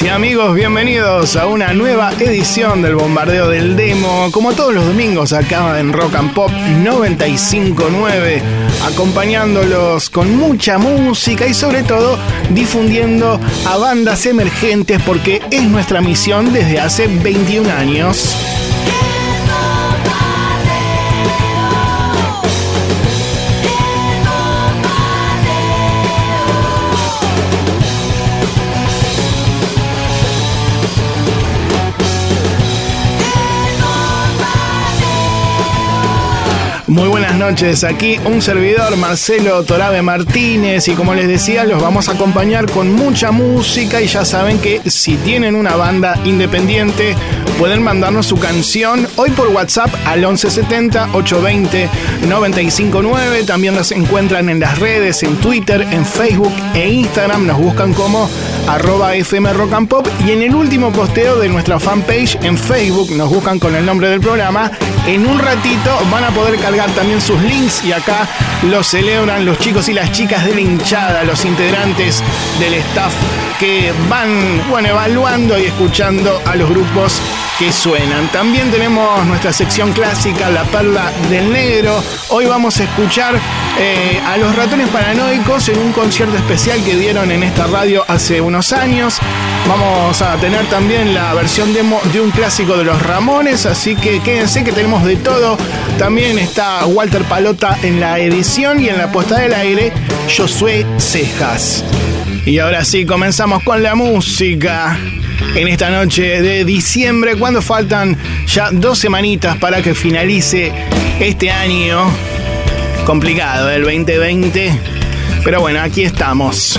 Y amigos, bienvenidos a una nueva edición del Bombardeo del Demo, como todos los domingos acá en Rock and Pop 959, acompañándolos con mucha música y sobre todo difundiendo a bandas emergentes porque es nuestra misión desde hace 21 años. Muy buenas noches, aquí un servidor Marcelo Torabe Martínez y como les decía los vamos a acompañar con mucha música y ya saben que si tienen una banda independiente pueden mandarnos su canción hoy por WhatsApp al 1170 820 959, también nos encuentran en las redes, en Twitter, en Facebook e Instagram, nos buscan como arroba FM Rock y en el último posteo de nuestra fanpage en Facebook nos buscan con el nombre del programa. En un ratito van a poder cargar también sus links y acá los celebran los chicos y las chicas de la hinchada, los integrantes del staff que van bueno, evaluando y escuchando a los grupos que suenan. También tenemos nuestra sección clásica, La Perla del Negro. Hoy vamos a escuchar eh, a los ratones paranoicos en un concierto especial que dieron en esta radio hace unos años. Vamos a tener también la versión demo de un clásico de los Ramones, así que quédense que tenemos de todo. También está Walter Palota en la edición y en la puesta del aire, Josué Cejas. Y ahora sí, comenzamos con la música en esta noche de diciembre, cuando faltan ya dos semanitas para que finalice este año complicado, el 2020. Pero bueno, aquí estamos.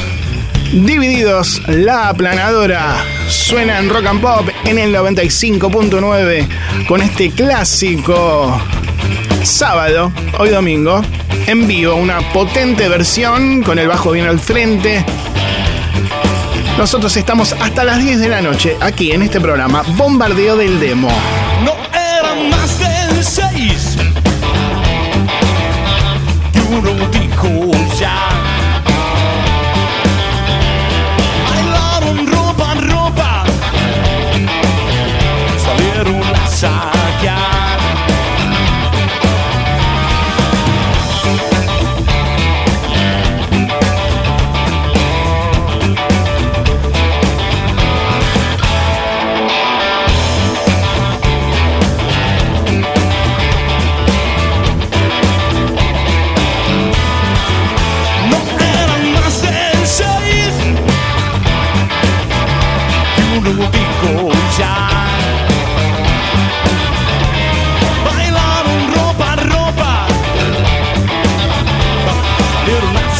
Divididos, la aplanadora suena en rock and pop en el 95.9 con este clásico sábado, hoy domingo, en vivo, una potente versión con el bajo bien al frente nosotros estamos hasta las 10 de la noche aquí en este programa Bombardeo del Demo. No eran más de seis. Y uno dijo ya.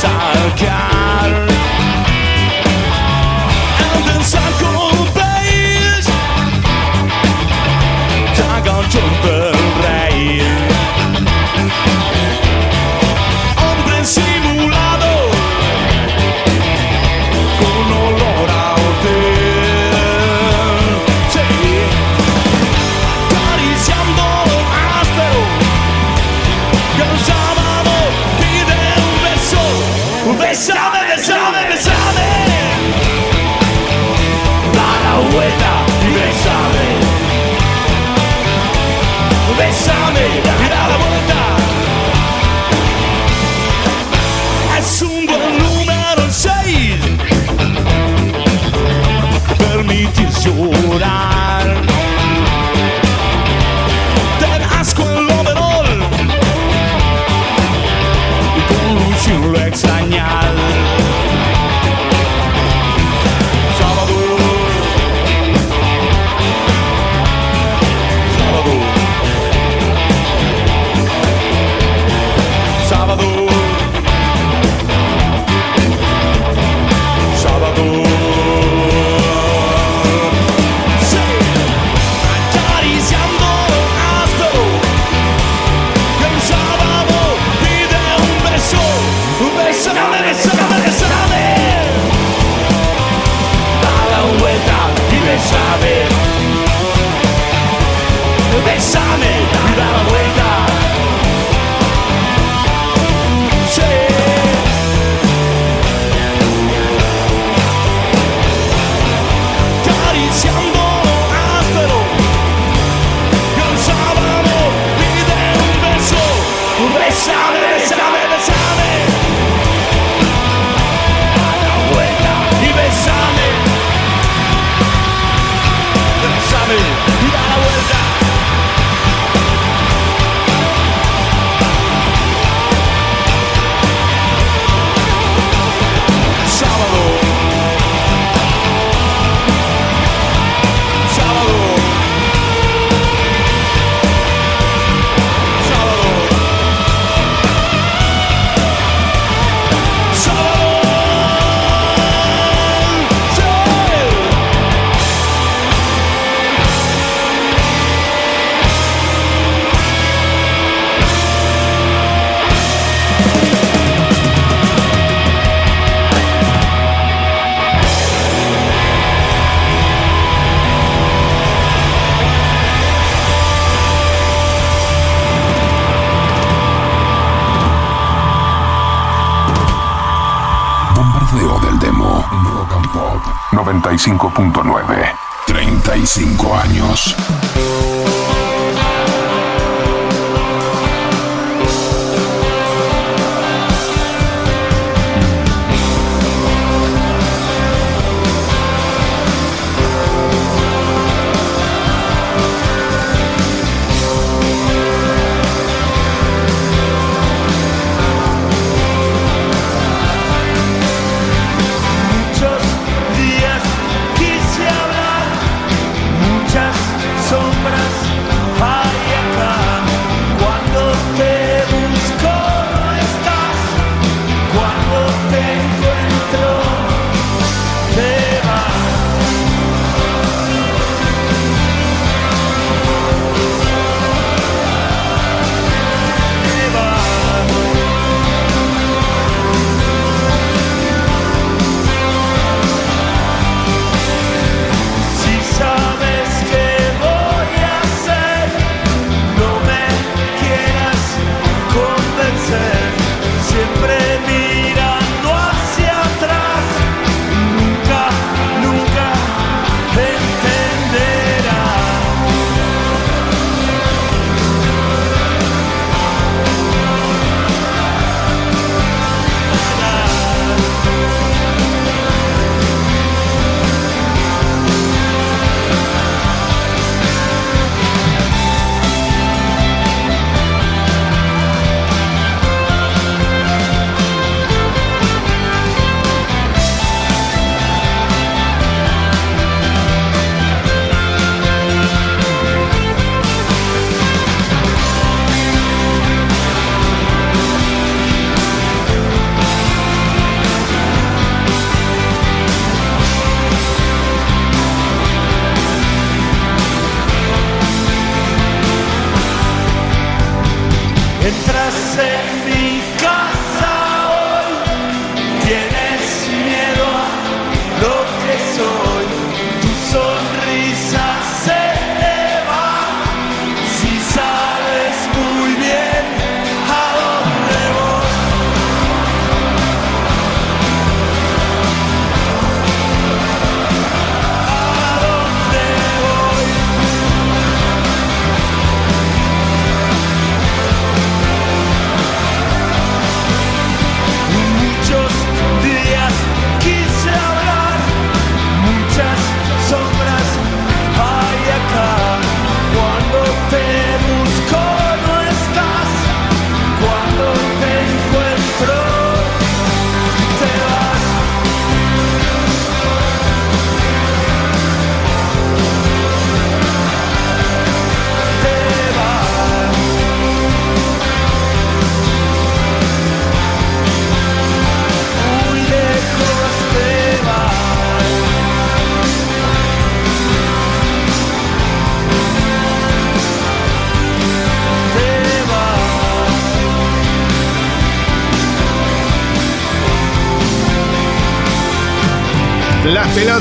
Salieron a saquear. And 95.9.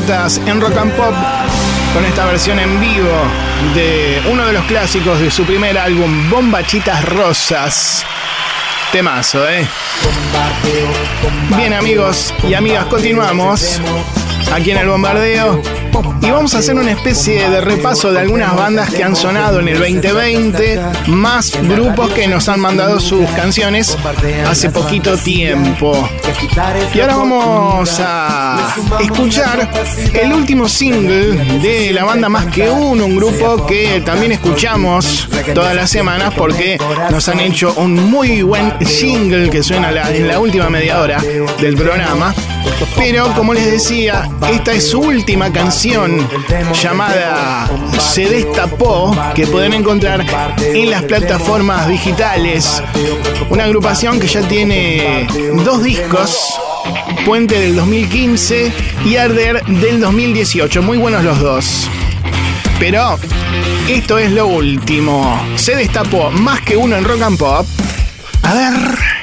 En Rock and Pop con esta versión en vivo de uno de los clásicos de su primer álbum, Bombachitas Rosas. Temazo, ¿eh? Bien amigos y amigas, continuamos aquí en el bombardeo y vamos a hacer una especie de repaso de algunas bandas que han sonado en el 2020, más grupos que nos han mandado sus canciones hace poquito tiempo. Y ahora vamos a escuchar el último single de la banda Más que Uno, un grupo que también escuchamos todas las semanas porque nos han hecho un muy buen jingle que suena en la última media hora del programa. Pero como les decía, esta es su última canción llamada Se destapó, que pueden encontrar en las plataformas digitales. Una agrupación que ya tiene dos discos, Puente del 2015 y Arder del 2018, muy buenos los dos. Pero esto es lo último. Se destapó más que uno en rock and pop. A ver.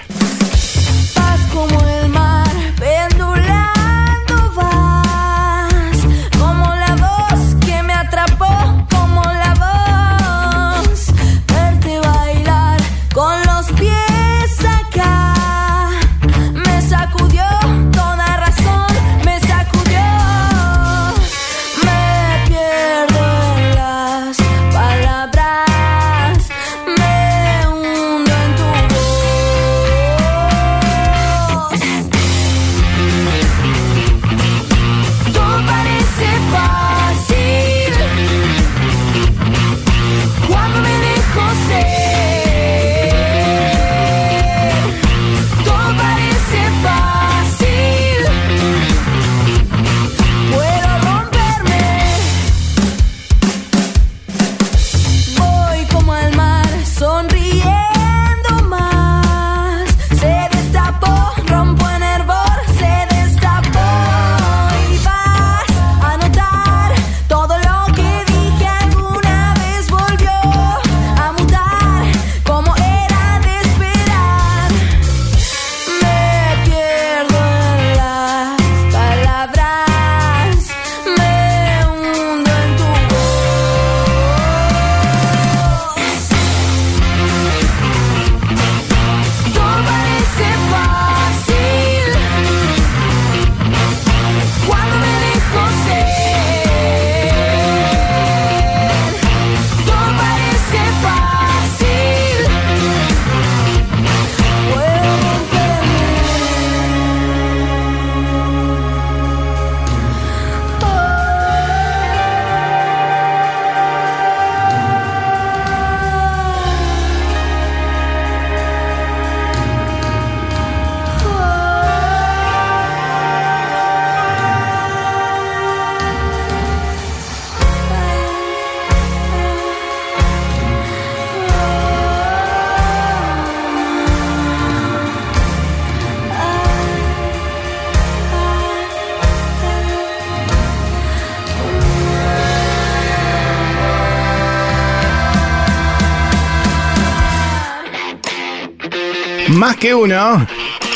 Más que uno,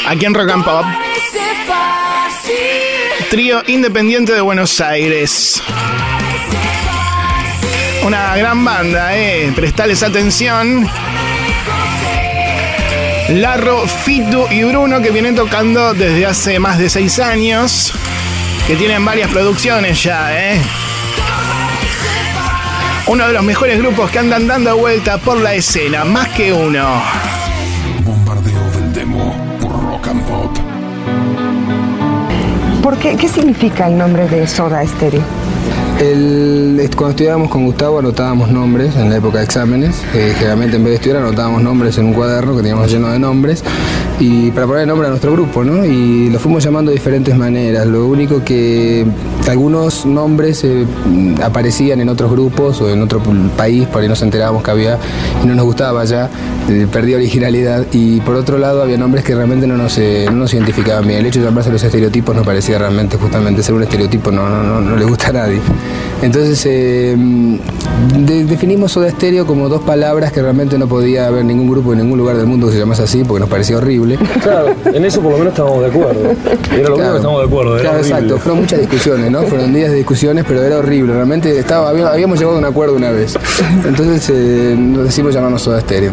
aquí en Rock and Pop. Trío independiente de Buenos Aires. Una gran banda, eh. Prestales atención. Larro, Fitu y Bruno que vienen tocando desde hace más de seis años. Que tienen varias producciones ya, eh. Uno de los mejores grupos que andan dando vuelta por la escena, más que uno. Por Rock and Pop. ¿Por qué? ¿Qué significa el nombre de Soda Stereo? El- cuando estudiábamos con Gustavo anotábamos nombres en la época de exámenes. Eh, generalmente en vez de estudiar anotábamos nombres en un cuaderno que teníamos lleno de nombres y para poner el nombre a nuestro grupo, ¿no? Y lo fuimos llamando de diferentes maneras. Lo único que algunos nombres eh, aparecían en otros grupos o en otro país, por ahí nos enterábamos que había y no nos gustaba ya, eh, perdía originalidad. Y por otro lado había nombres que realmente no nos, eh, no nos identificaban bien. El hecho de llamarse los estereotipos nos parecía realmente justamente ser un estereotipo no, no, no, le gusta a nadie. Entonces de- definimos Soda Stereo como dos palabras que realmente no podía haber ningún grupo en ningún lugar del mundo que se llamase así porque nos parecía horrible. Claro, en eso por lo menos estamos de acuerdo. Era lo único que estamos de acuerdo. Era Claro, horrible. exacto. Fueron muchas discusiones, ¿no? Fueron días de discusiones, pero era horrible. Realmente estaba, había- habíamos llegado a un acuerdo una vez. Entonces eh, nos decimos llamarnos Soda Stereo.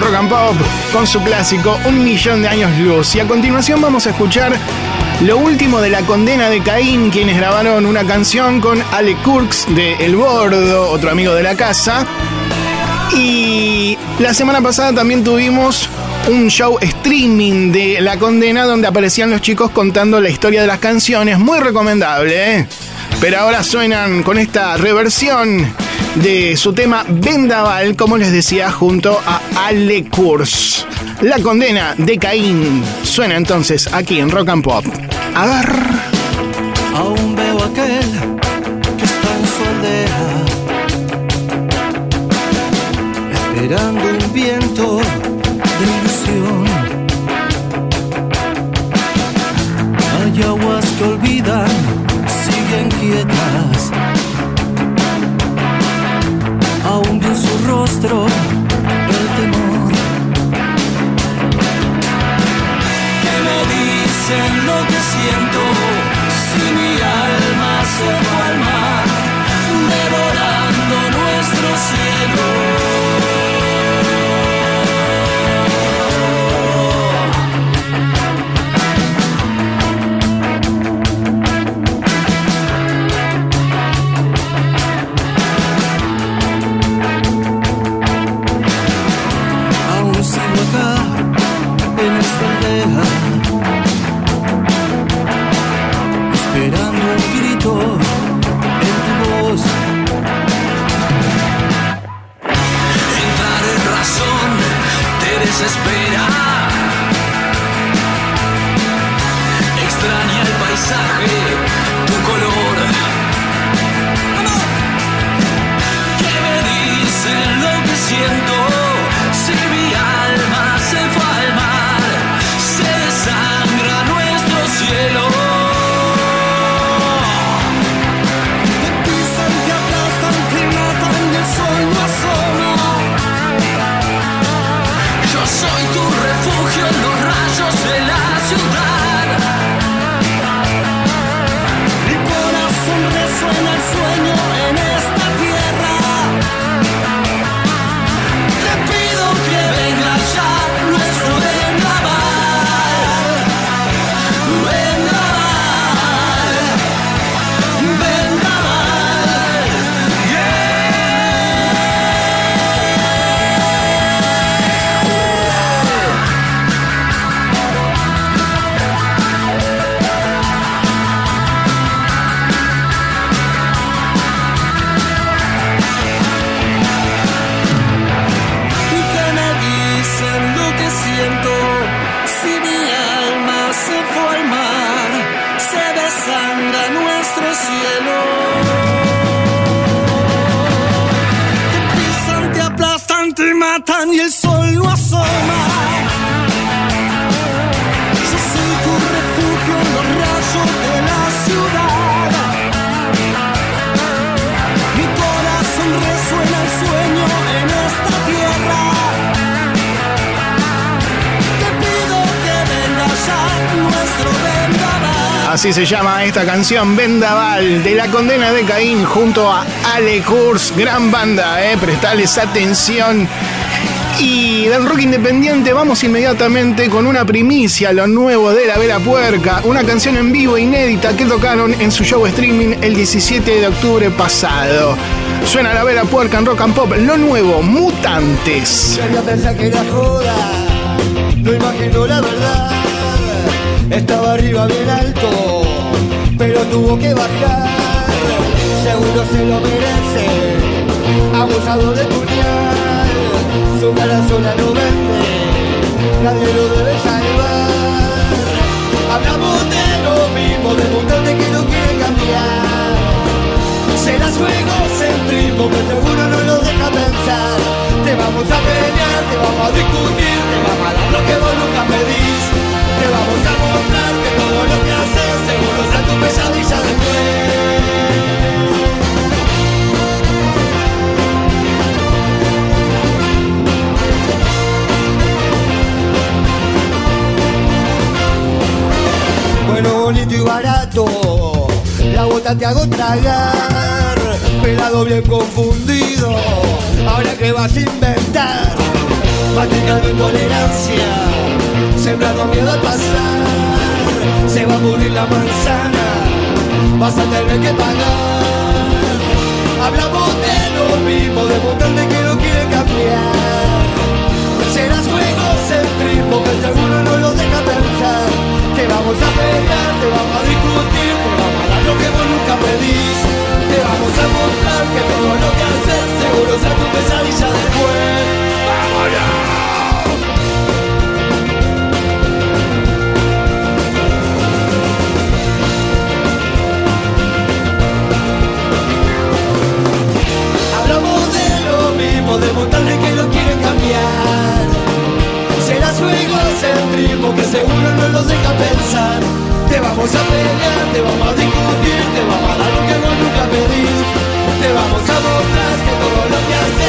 Rock and Pop con su clásico Un Millón de Años Luz. Y a continuación vamos a escuchar lo último de la condena de Caín, quienes grabaron una canción con Ale Kurks de El Bordo, otro amigo de la casa. Y la semana pasada también tuvimos un show streaming de La Condena donde aparecían los chicos contando la historia de las canciones. Muy recomendable, ¿eh? Pero ahora suenan con esta reversión de su tema Vendaval, como les decía, junto a Ale Kurz. La condena de Caín suena entonces aquí en Rock and Pop. Agar. Aún veo aquel que está en su aldea, esperando un viento de ilusión. Hay aguas que olvidan, siguen quietas. En su rostro el temor. Que me dicen lo que siento si mi alma se fue al mar, devorando nuestro cielo. Desespera. Extraña el paisaje, tu color. Así se llama esta canción Vendaval de la condena de Caín junto a Ale Kurz, gran banda, eh, prestales atención. Y del rock independiente vamos inmediatamente con una primicia, lo nuevo de La Vela Puerca, una canción en vivo inédita que tocaron en su show streaming el 17 de octubre pasado. Suena La Vela Puerca en Rock and Pop, lo nuevo, Mutantes. Quería pensar que era joda, no imagino la verdad. Estaba arriba bien alto, pero tuvo que bajar. Seguro se lo merece, abusado de puñal. Su cara sola no vende, nadie lo debe salvar. Hablamos de lo mismo, de mutante que no quiere cambiar. Será su egocentrismo que seguro no lo deja pensar. Te vamos a pelear, te vamos a discutir, te vamos a dar lo que vos nunca pedís. Te vamos a mostrar que todo lo que haces seguro será tu pesadilla después. Bueno, bonito y barato, la bota te hago tragar, pelado bien confundido, Ahora que vas a inventar, practicando intolerancia, sembrando miedo al pasar. Se va a morir la manzana, vas a tener que pagar. Hablamos de lo mismo, de montante que no quiere cambiar. Serás juego centrismo que seguro no lo deja pensar. Te vamos a pelear, te vamos a discutir,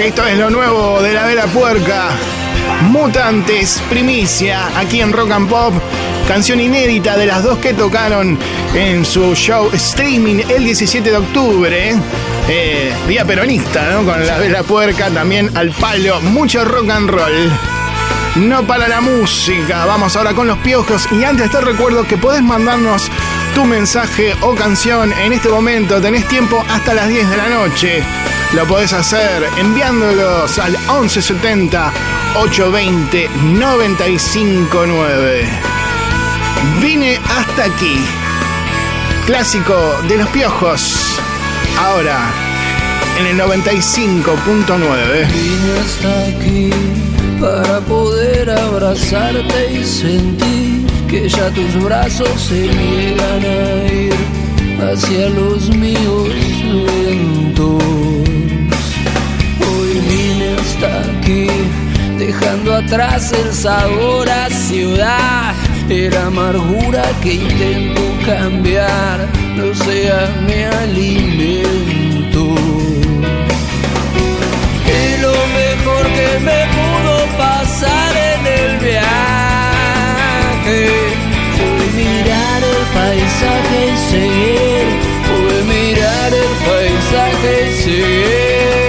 Esto es lo nuevo de la Vela Puerca. Mutantes, primicia, aquí en Rock and Pop. Canción inédita de las dos que tocaron en su show streaming el 17 de octubre. Eh, día peronista, ¿no? Con la Vela Puerca, también al palo. Mucho rock and roll. No para la música. Vamos ahora con los piojos. Y antes te recuerdo que podés mandarnos tu mensaje o canción en este momento. Tenés tiempo hasta las 10 de la noche. Lo podés hacer enviándolos al 1170 820 959. Vine hasta aquí. Clásico de los piojos. Ahora en el 95.9. Vine hasta aquí para poder abrazarte y sentir que ya tus brazos se niegan a ir hacia los míos lentos. Aquí dejando atrás el sabor a ciudad. Era amargura que intento cambiar, no sea mi alimento. Y lo mejor que me pudo pasar en el viaje fue mirar el paisaje y seguir, fue mirar el paisaje y seguir.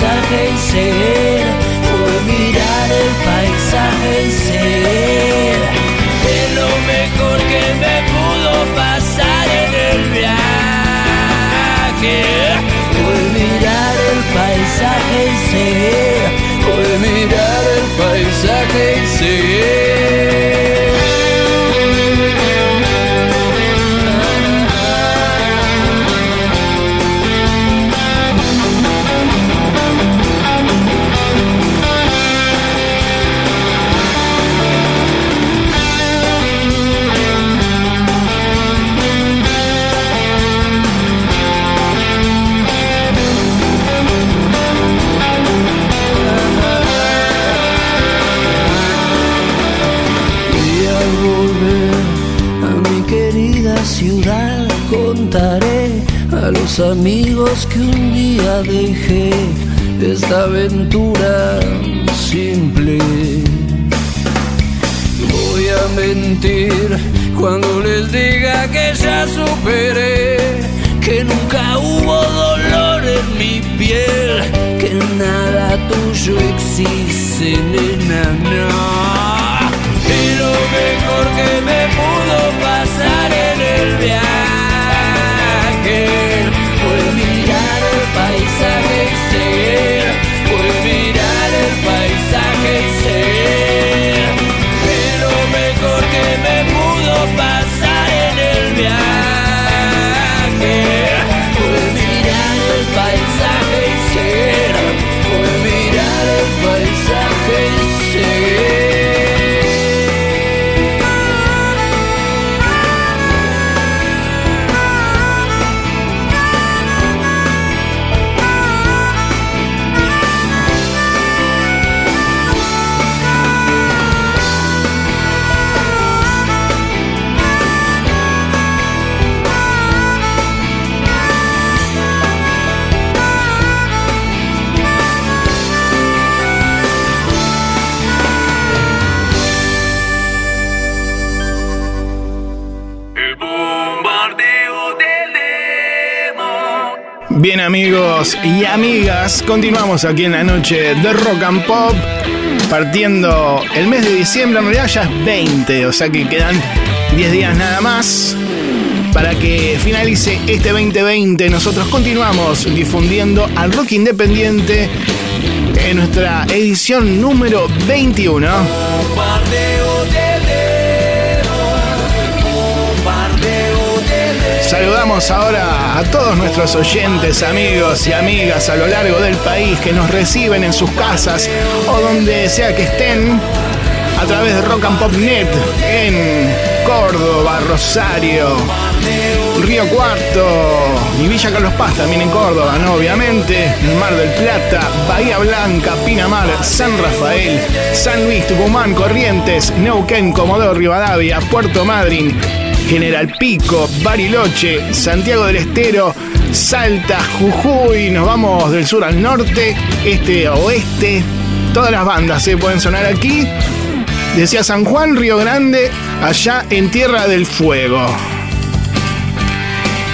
paisaje y seguir, fue mirar el paisaje y seguir. Y lo mejor que me pudo pasar en el viaje fue mirar el paisaje y seguir, fue mirar el paisaje y seguir. Dejé esta aventura y amigas, continuamos aquí en la noche de Rock and Pop, partiendo el mes de diciembre, en realidad ya es 20, o sea que quedan 10 días nada más para que finalice este 2020. Nosotros continuamos difundiendo al rock independiente en nuestra edición número 21. Saludamos ahora a todos nuestros oyentes, amigos y amigas a lo largo del país que nos reciben en sus casas o donde sea que estén a través de Rock and Pop Net en Córdoba, Rosario, Río Cuarto y Villa Carlos Paz también en Córdoba, ¿no? Obviamente, Mar del Plata, Bahía Blanca, Pinamar, San Rafael, San Luis, Tucumán, Corrientes, Neuquén, Comodoro, Rivadavia, Puerto Madryn, General Pico, Bariloche, Santiago del Estero, Salta, Jujuy, nos vamos del sur al norte, este a oeste, todas las bandas se pueden sonar aquí. Decía San Juan, Río Grande, allá en Tierra del Fuego.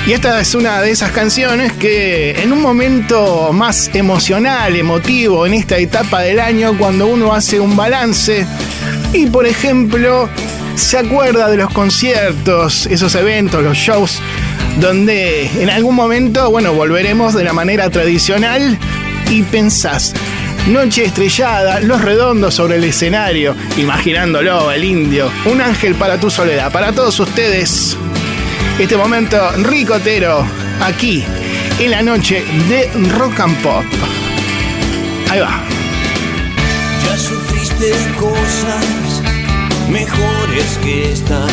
Y esta es una de esas canciones que en un momento más emocional, emotivo, en esta etapa del año, cuando uno hace un balance y, por ejemplo, se acuerda de los conciertos, esos eventos, los shows, donde en algún momento, bueno, volveremos de la manera tradicional y pensás, Noche estrellada, los redondos sobre el escenario, imaginándolo, el indio, un ángel para tu soledad, para todos ustedes. Este momento ricotero, aquí, en la noche de Rock and Pop. Ahí va. Ya sufriste cosas mejores que estas.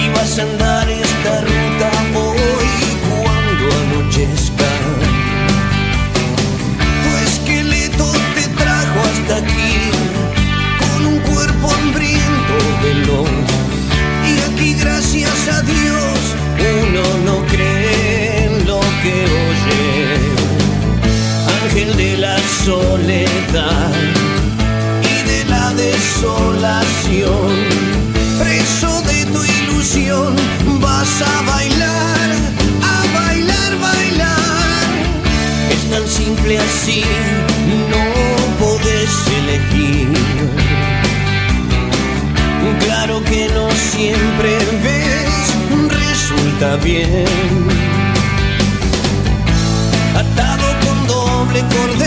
Y vas a andar esta ruta hoy cuando anochezca. Tu esqueleto te trajo hasta aquí con un cuerpo hambriento veloz. Y aquí gracias a Dios uno no cree en lo que oye ángel de la soledad desolación, preso de tu ilusión, vas a bailar, a bailar, bailar. Es tan simple así, no podés elegir. Claro que no siempre ves, resulta bien atado con doble cordel,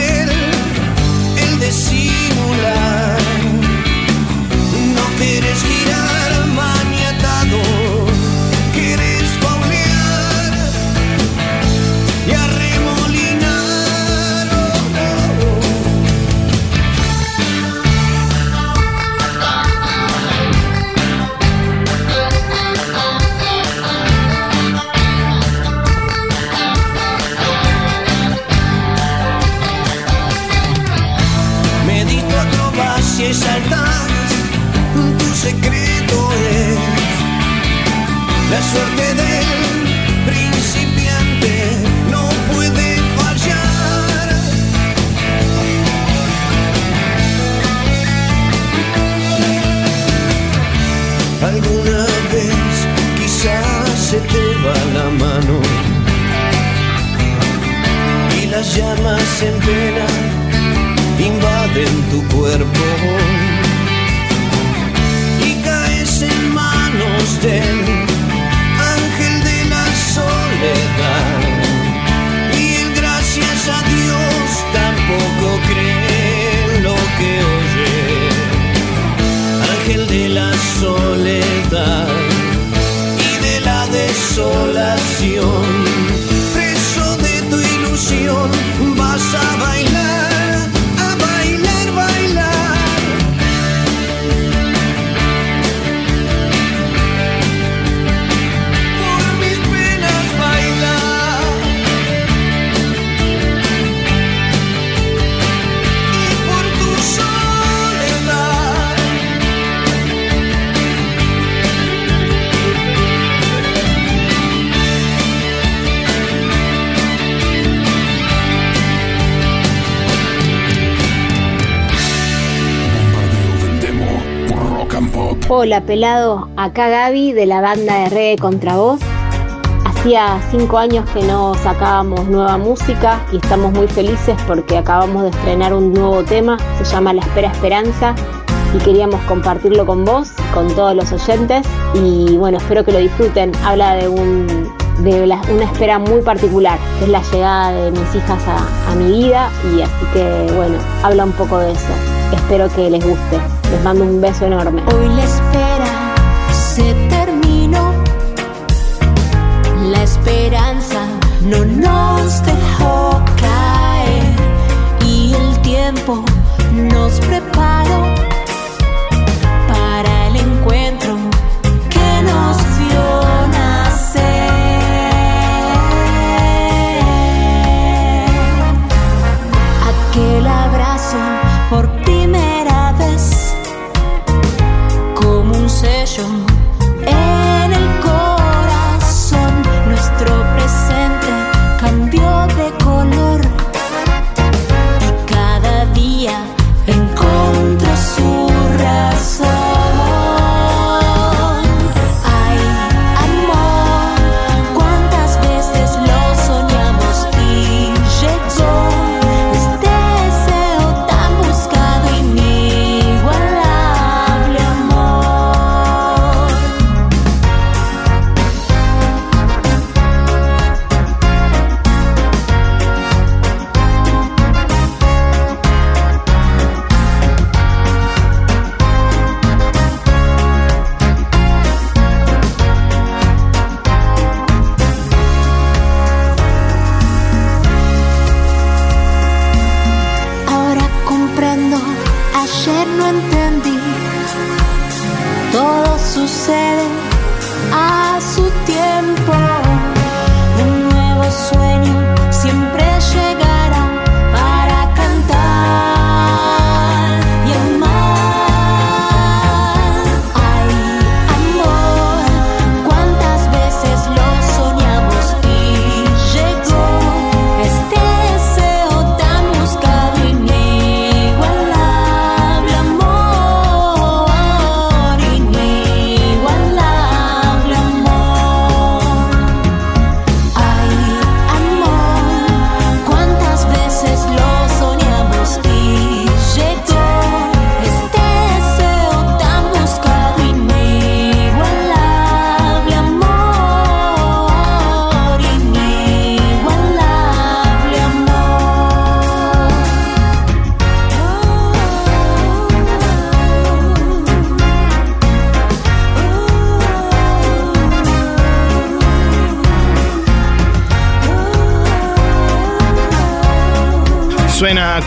Hola pelado, acá Gaby de la banda de reggae contra vos. Hacía cinco años que no sacábamos nueva música y estamos muy felices porque acabamos de estrenar un nuevo tema, se llama La Espera Esperanza y queríamos compartirlo con vos, con todos los oyentes y bueno, espero que lo disfruten. Habla de un de una espera muy particular, que es la llegada de mis hijas a mi vida y así que bueno, habla un poco de eso. Espero que les guste. Les mando un beso enorme. Hoy la espera se terminó. La esperanza no nos dejó caer y el tiempo nos preparó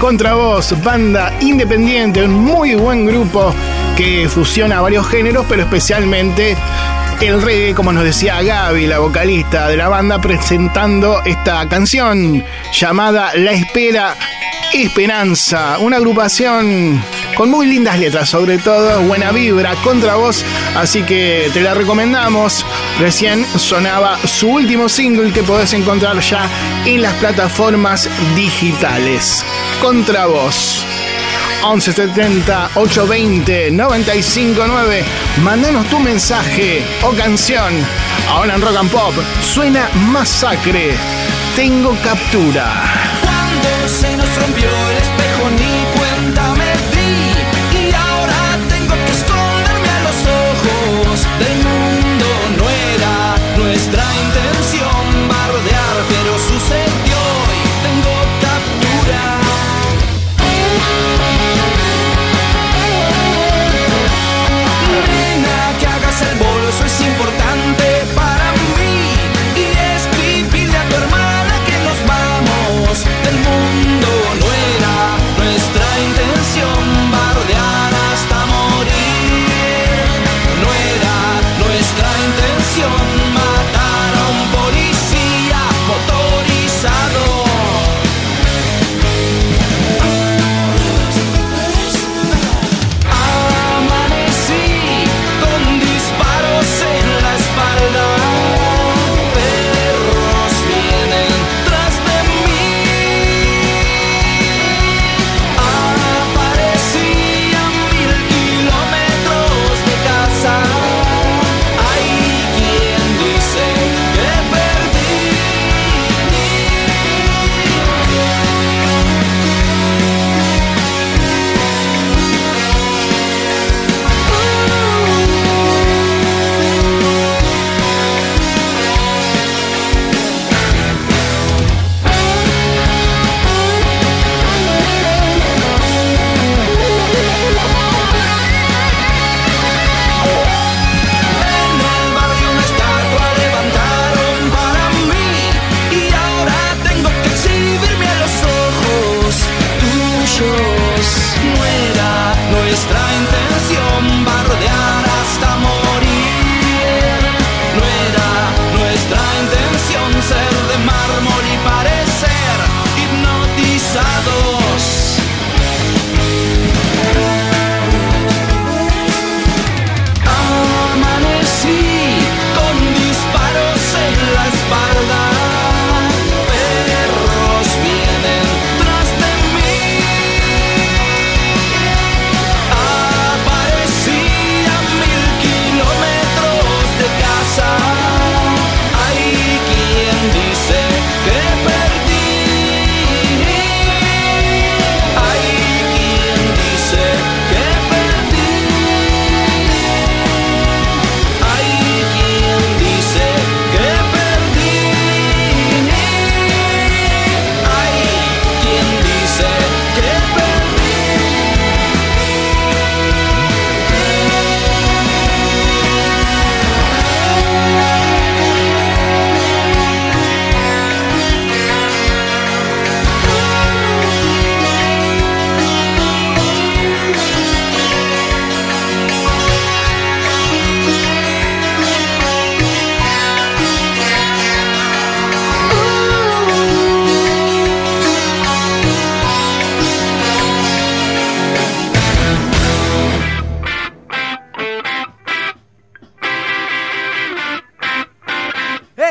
Contravoz, banda independiente, un muy buen grupo que fusiona varios géneros, pero especialmente el reggae, como nos decía Gaby, la vocalista de la banda, presentando esta canción llamada La Espera Esperanza, una agrupación con muy lindas letras, sobre todo buena vibra, contravoz, así que te la recomendamos. Recién sonaba su último single que podés encontrar ya en las plataformas digitales. Contravoz. 1170 820 959. Mándanos tu mensaje o canción. Ahora en Rock and Pop suena Masacre. Tengo captura. Cuando se nos rompió el espejo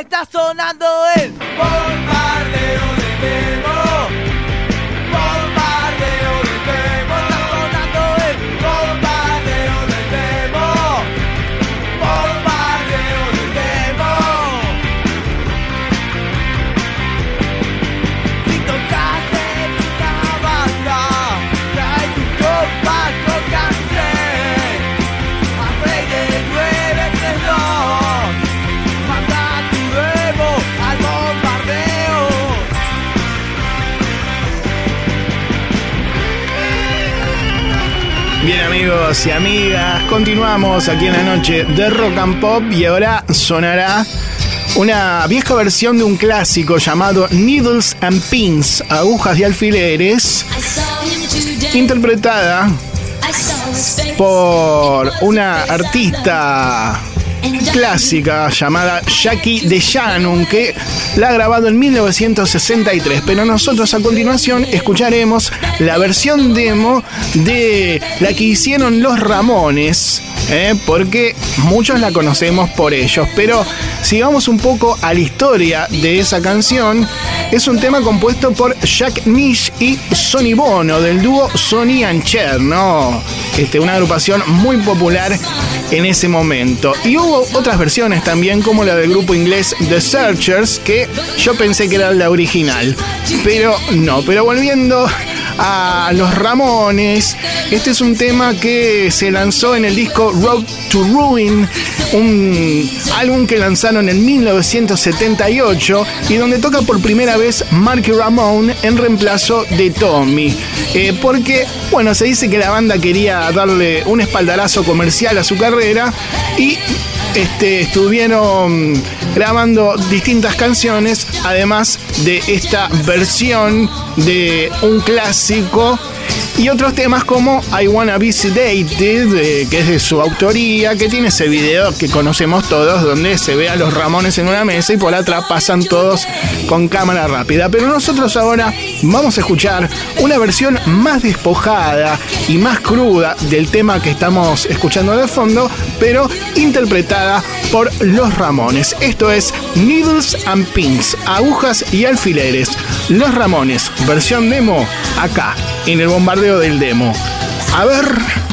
está sonando el bombardeo de y amigas, continuamos aquí en la noche de Rock and Pop y ahora sonará una vieja versión de un clásico llamado Needles and Pins, agujas y alfileres, interpretada por una artista clásica llamada Jackie DeShannon que la ha grabado en 1963 pero nosotros a continuación escucharemos la versión demo de la que hicieron los Ramones ¿eh? porque muchos la conocemos por ellos pero si vamos un poco a la historia de esa canción es un tema compuesto por Jack Nish y Sonny Bono del dúo Sonny and Cher, ¿no? Este, una agrupación muy popular en ese momento. Y hubo otras versiones también, como la del grupo inglés The Searchers, que yo pensé que era la original. Pero no, pero volviendo a los Ramones, este es un tema que se lanzó en el disco Road to Ruin, un álbum que lanzaron en 1978 y donde toca por primera vez Marky Ramone en reemplazo de Tommy. Eh, porque, bueno, se dice que la banda quería darle un espaldarazo comercial a su carrera y este, estuvieron grabando distintas canciones, además de esta versión de un clásico y otros temas como I Wanna Be Sedated, eh, que es de su autoría, que tiene ese video que conocemos todos, donde se ve a los Ramones en una mesa y por atrás pasan todos con cámara rápida. Pero nosotros ahora vamos a escuchar una versión más despojada y más cruda del tema que estamos escuchando de fondo, pero interpretada por los Ramones. Esto es Needles and Pins, agujas y alfileres. Los Ramones, versión demo, acá, en el bombardeo del demo. A ver.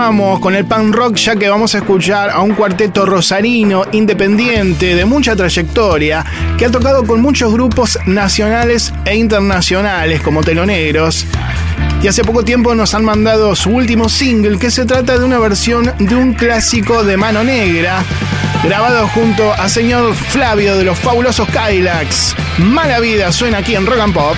Con el punk rock ya que vamos a escuchar a un cuarteto rosarino independiente de mucha trayectoria que ha tocado con muchos grupos nacionales e internacionales como teloneros. Y hace poco tiempo nos han mandado su último single que se trata de una versión de un clásico de Mano Negra grabado junto a señor Flavio de los fabulosos Kylax. Mala vida suena aquí en Rock and Pop.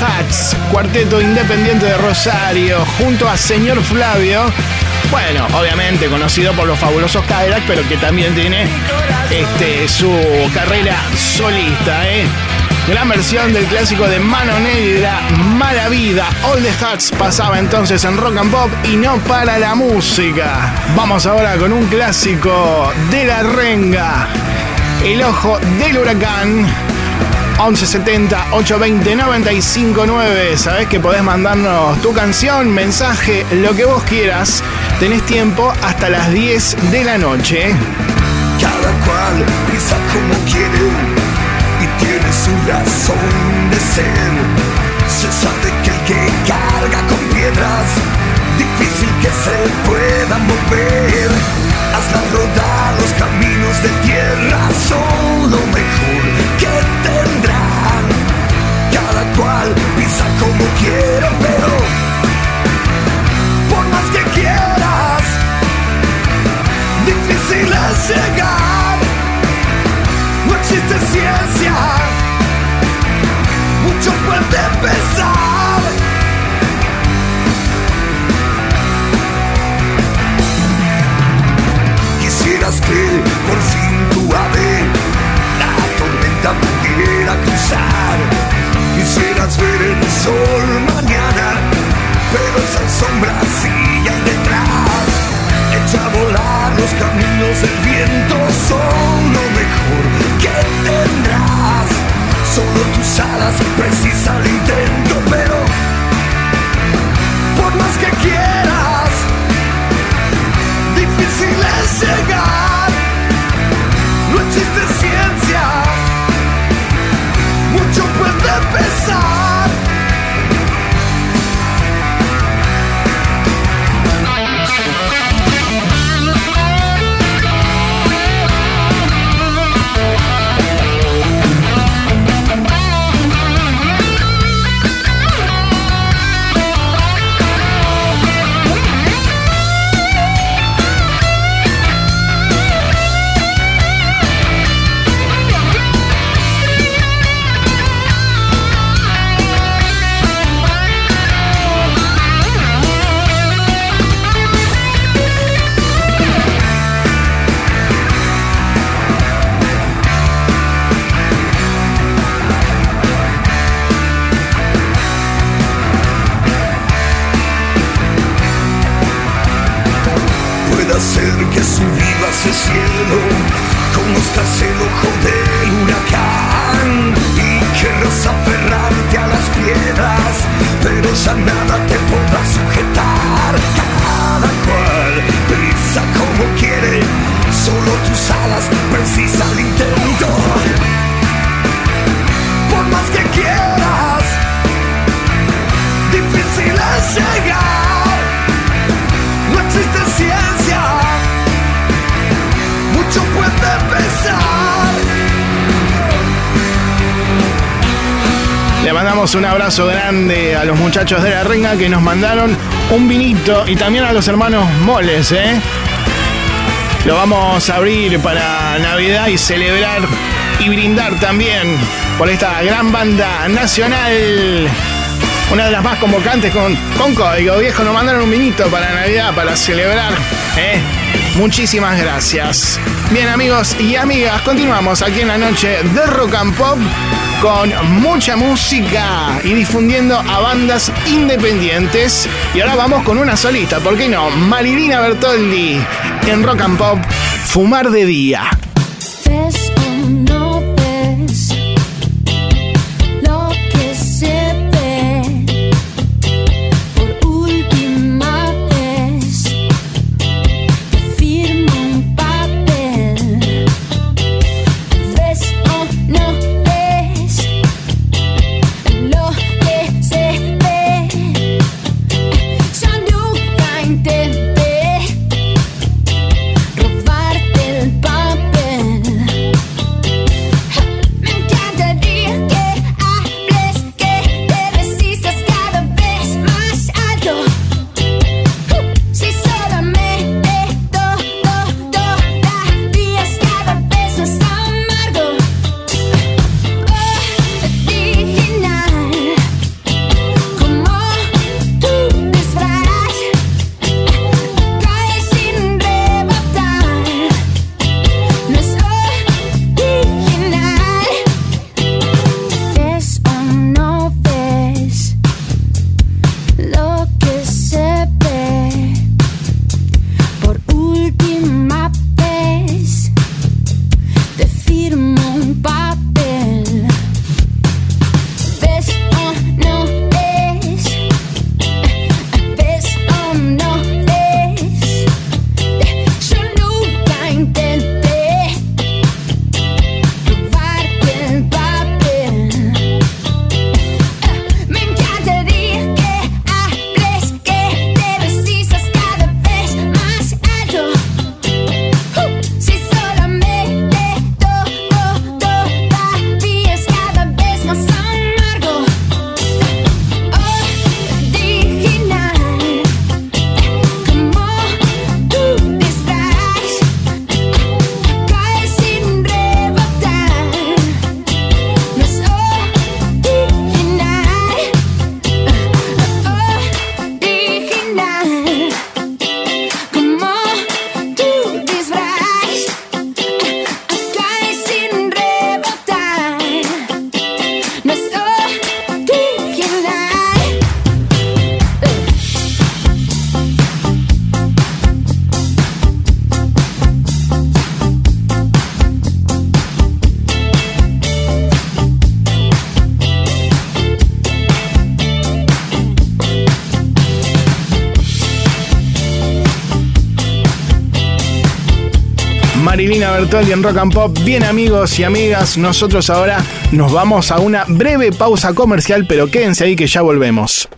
Hats, cuarteto independiente de Rosario, junto a señor Flavio. Bueno, obviamente conocido por los fabulosos Cadillac, pero que también tiene este, su carrera solista, ¿eh? Gran versión del clásico de Mano Negra, Mala Vida. All the Hats pasaba entonces en Rock and Pop y no para la música. Vamos ahora con un clásico de la renga. El ojo del huracán. 1170 820 959. Sabés que podés mandarnos tu canción, mensaje, lo que vos quieras. Tenés tiempo hasta las 10 de la noche. Cada cual pisa como quiere y tiene su razón de ser. Se sabe que el que carga con piedras, difícil que se pueda mover. Hazla rodar los caminos de tierra, son lo mejor que tendrán. Pisa como quiera, pero por más que quieras, difícil es llegar. No existe ciencia, mucho puede pesar. Quisieras que por fin tu ave la tormenta pudiera cruzar. Quisieras ver el sol mañana, pero esas sombras siguen detrás. Echa a volar los caminos del viento, son lo mejor que tendrás. Solo tus alas precisan el intento, pero por más que quieras, difícil es llegar. No existe puede pero un abrazo grande a los muchachos de la renga que nos mandaron un vinito y también a los hermanos Moles, ¿eh? Lo vamos a abrir para Navidad y celebrar y brindar también por esta gran banda nacional. Una de las más convocantes con, con código viejo. Nos mandaron un vinito para Navidad, para celebrar. ¿eh? Muchísimas gracias. Bien amigos y amigas, continuamos aquí en la noche de Rock and Pop con mucha música y difundiendo a bandas independientes. Y ahora vamos con una solista, ¿por qué no? Marilina Bertoldi en Rock and Pop, Fumar de Día. Bertoldi en Rock and Pop. Bien amigos y amigas, nosotros ahora nos vamos a una breve pausa comercial, pero quédense ahí que ya volvemos.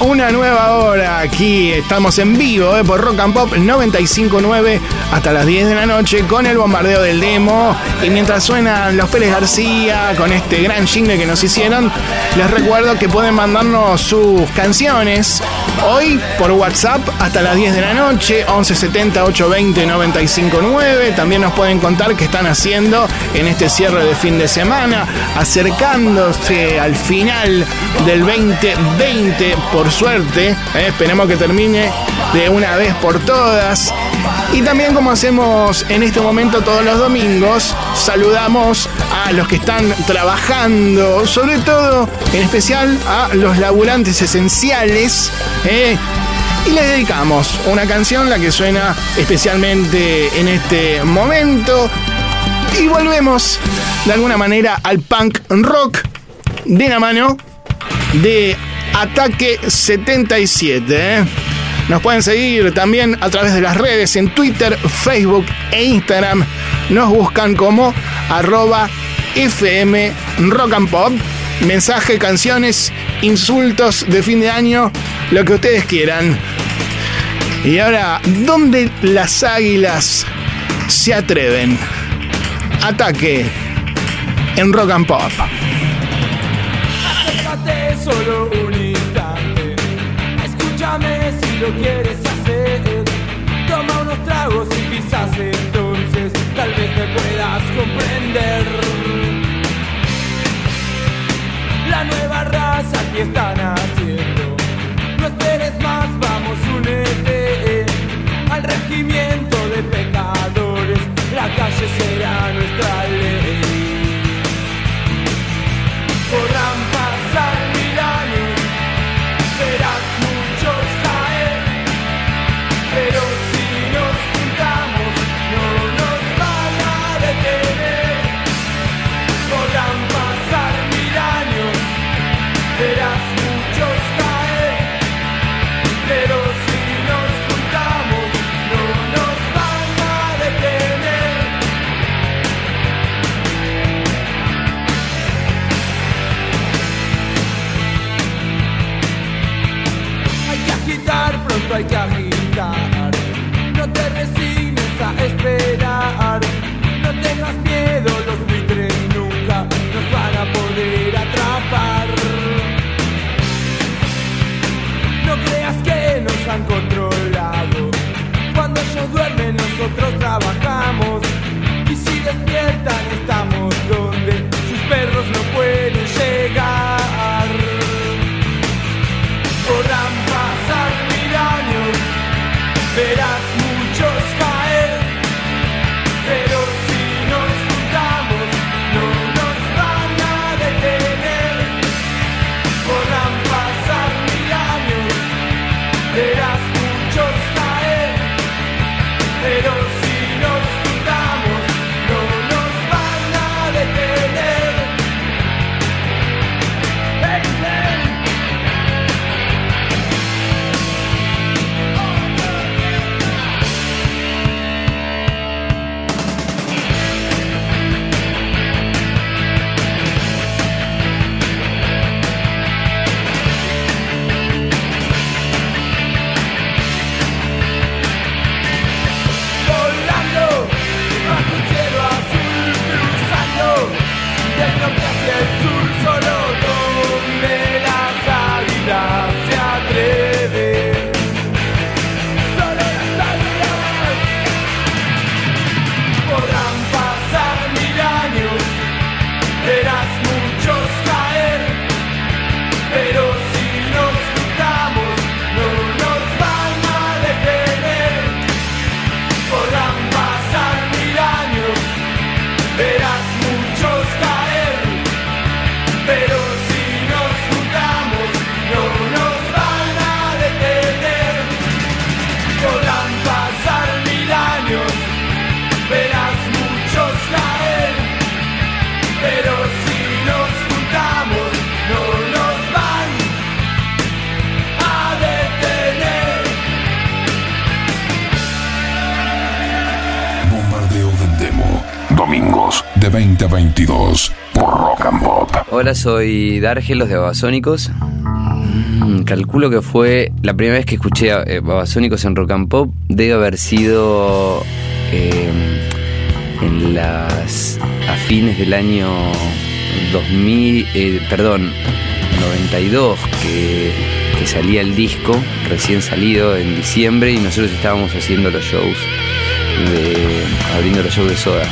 Una nueva hora aquí. Estamos en vivo eh, por Rock and Pop 959 hasta las 10 de la noche con el bombardeo del demo. Y mientras suenan los Pérez García con este gran jingle que nos hicieron, les recuerdo que pueden mandarnos sus canciones hoy por WhatsApp hasta las 10 de la noche, 1170 820 959. También nos pueden contar qué están haciendo en este cierre de fin de semana, acercándose al final del 2020, por suerte. eh, esperemos que termine de una vez por todas. Y también como hacemos en este momento todos los domingos, saludamos a los que están trabajando, sobre todo, en especial a los laburantes esenciales. eh, y les dedicamos una canción, la que suena especialmente en este momento. Y volvemos de alguna manera al punk rock de la mano de Ataque 77. ¿eh? Nos pueden seguir también a través de las redes en Twitter, Facebook e Instagram. Nos buscan como arroba FM Rock and Pop. Mensaje, canciones, insultos de fin de año, lo que ustedes quieran. Y ahora, ¿dónde las águilas se atreven? Ataque en Rock and Pop. Solo lo quieres hacer. Toma unos tragos y quizás entonces tal vez me puedas comprender. La nueva raza que están haciendo. No esperes más, vamos, únete al regimiento de pecadores. La calle será nuestra controlado. Cuando ellos duermen, nosotros trabajamos. Y si despiertan, de 20 a 22 por Rock and Pop. Hola, soy Dargelos de Babasónicos. Mm, calculo que fue la primera vez que escuché eh, Babasónicos en Rock and Pop. Debe haber sido eh, en las a fines del año 2000, eh, perdón, 92 que, que salía el disco, recién salido en diciembre y nosotros estábamos haciendo los shows, de, abriendo los shows de Soda.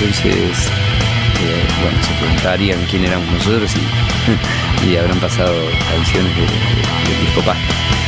Entonces, eh, bueno, se preguntarían quién éramos nosotros y, habrán pasado canciones de, de- Pasta.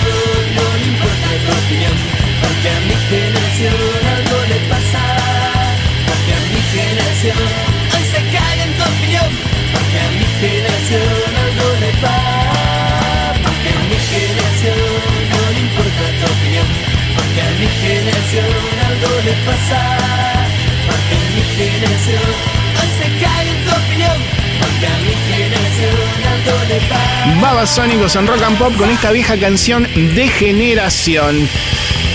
Generación Babasónicos en Rock and Pop con esta vieja canción de generación.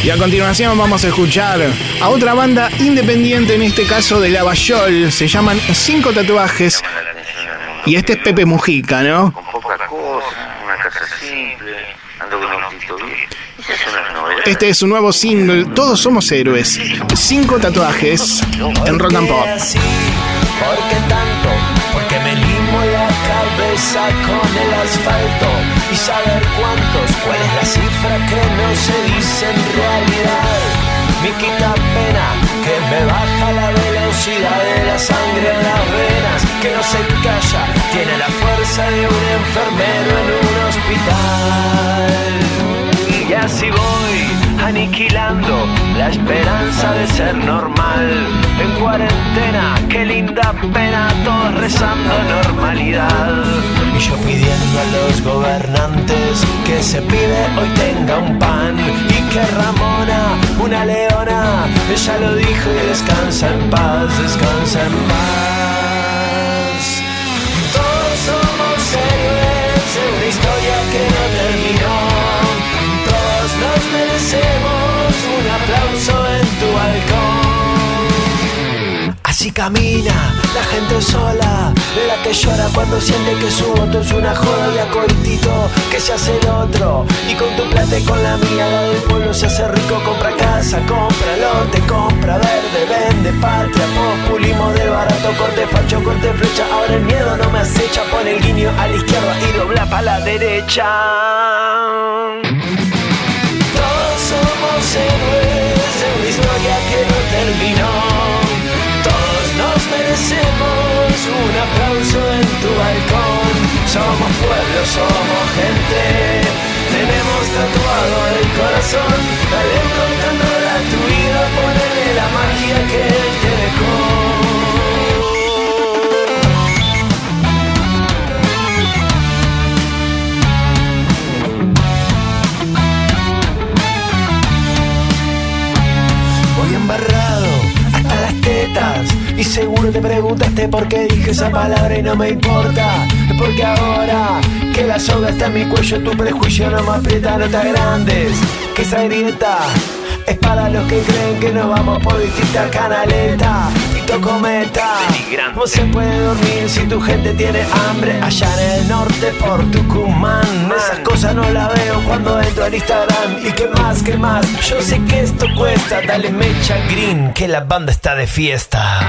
Y a continuación vamos a escuchar a otra banda independiente, en este caso de Lavallol. Se llaman Cinco Tatuajes. Y este es Pepe Mujica, ¿no? poca cosa, una casa simple, ando con un autito. Este es su nuevo single, Todos Somos Héroes. Cinco tatuajes en Rock and Pop. ¿Por qué tanto? Cabeza con el asfalto y saber cuántos, cuál es la cifra que no se dice en realidad. Me quita pena que me baja la velocidad de la sangre en las venas, que no se calla, tiene la fuerza de un enfermero en un hospital. Y así voy aniquilando la esperanza de ser normal. En cuarentena, qué linda pena, todos rezando normalidad. Y yo pidiendo a los gobernantes que se pide hoy tenga un pan. Y que Ramona, una leona, ella lo dijo y descansa en paz, descansa en paz. Todos somos héroes de una historia que no terminó. Nos merecemos un aplauso en tu balcón. si camina, la gente sola, la que llora cuando siente que su voto es una joda de que se hace el otro. Y con tu plata y con la mía, la del pueblo se hace rico, compra casa, compra lote, compra verde, vende patria, populismo del barato, corte facho, corte flecha. Ahora el miedo no me acecha, pone el guiño a la izquierda y dobla para la derecha. Una historia que no terminó. Todos nos merecemos un aplauso en tu balcón. Somos pueblo, somos gente. Tenemos tatuado el corazón. Dale un rock and roll a tu vida, ponele la magia que seguro te preguntaste por qué dije esa palabra y no me importa. Es porque ahora que la soga está en mi cuello Tu prejuicio no me aprieta notas grandes Que esa grieta es para los que creen que nos vamos por distintas canaletas Tito Cometa No se puede dormir si tu gente tiene hambre Allá en el norte por Tucumán Esas cosas no las veo cuando entro al Instagram Y qué más, qué más. Yo sé que esto cuesta Dale mecha green que la banda está de fiesta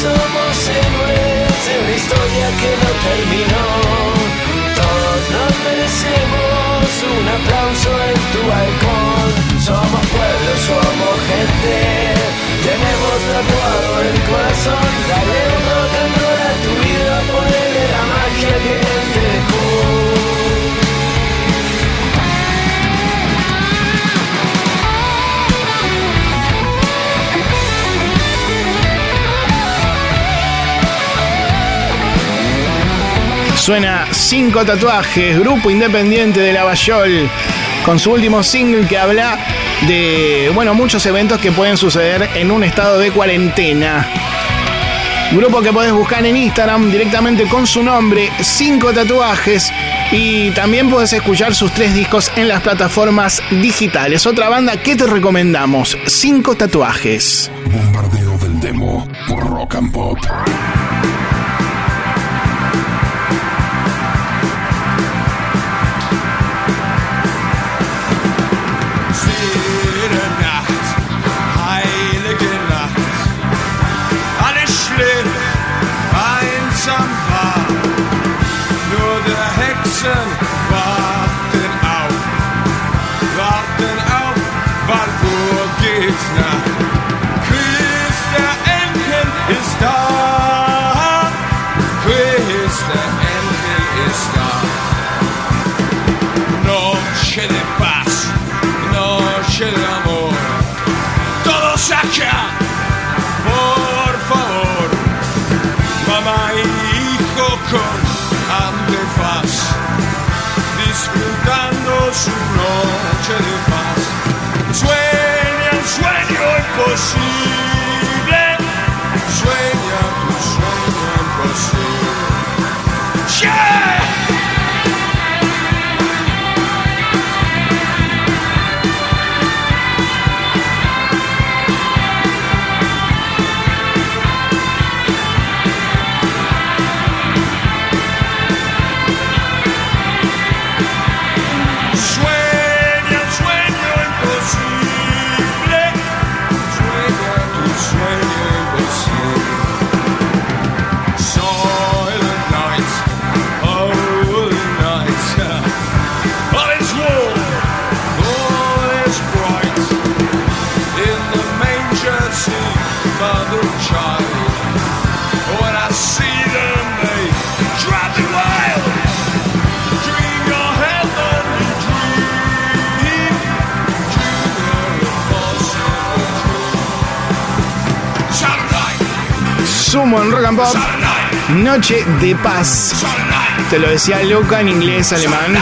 somos héroes de una historia que no terminó Suena Cinco Tatuajes, grupo independiente de Lavallol, con su último single que habla de, bueno, muchos eventos que pueden suceder en un estado de cuarentena. Grupo que podés buscar en Instagram directamente con su nombre, Cinco Tatuajes. Y también podés escuchar sus tres discos en las plataformas digitales. Otra banda que te recomendamos, Cinco Tatuajes. Bombardeo del demo por Rock and Pop. Hexen warten auf, warten auf, Uhr geht's nach. Imposible, sueña tu sueño imposible. Saturday, Sumo en Rock and Pop. Noche de paz. Te lo decía Luca en inglés, alemán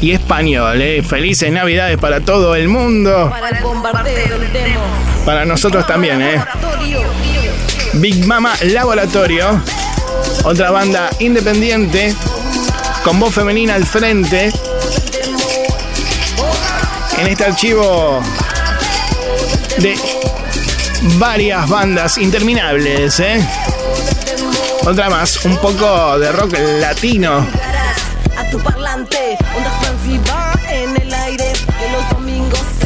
y español. ¿eh? Felices Navidades para todo el mundo. Para el bombardeo del demo. Para nosotros también, ¿eh? Big Mama Laboratorio. Otra banda independiente. Con voz femenina al frente. En este archivo de varias bandas interminables, ¿eh? Otra más, un poco de rock latino.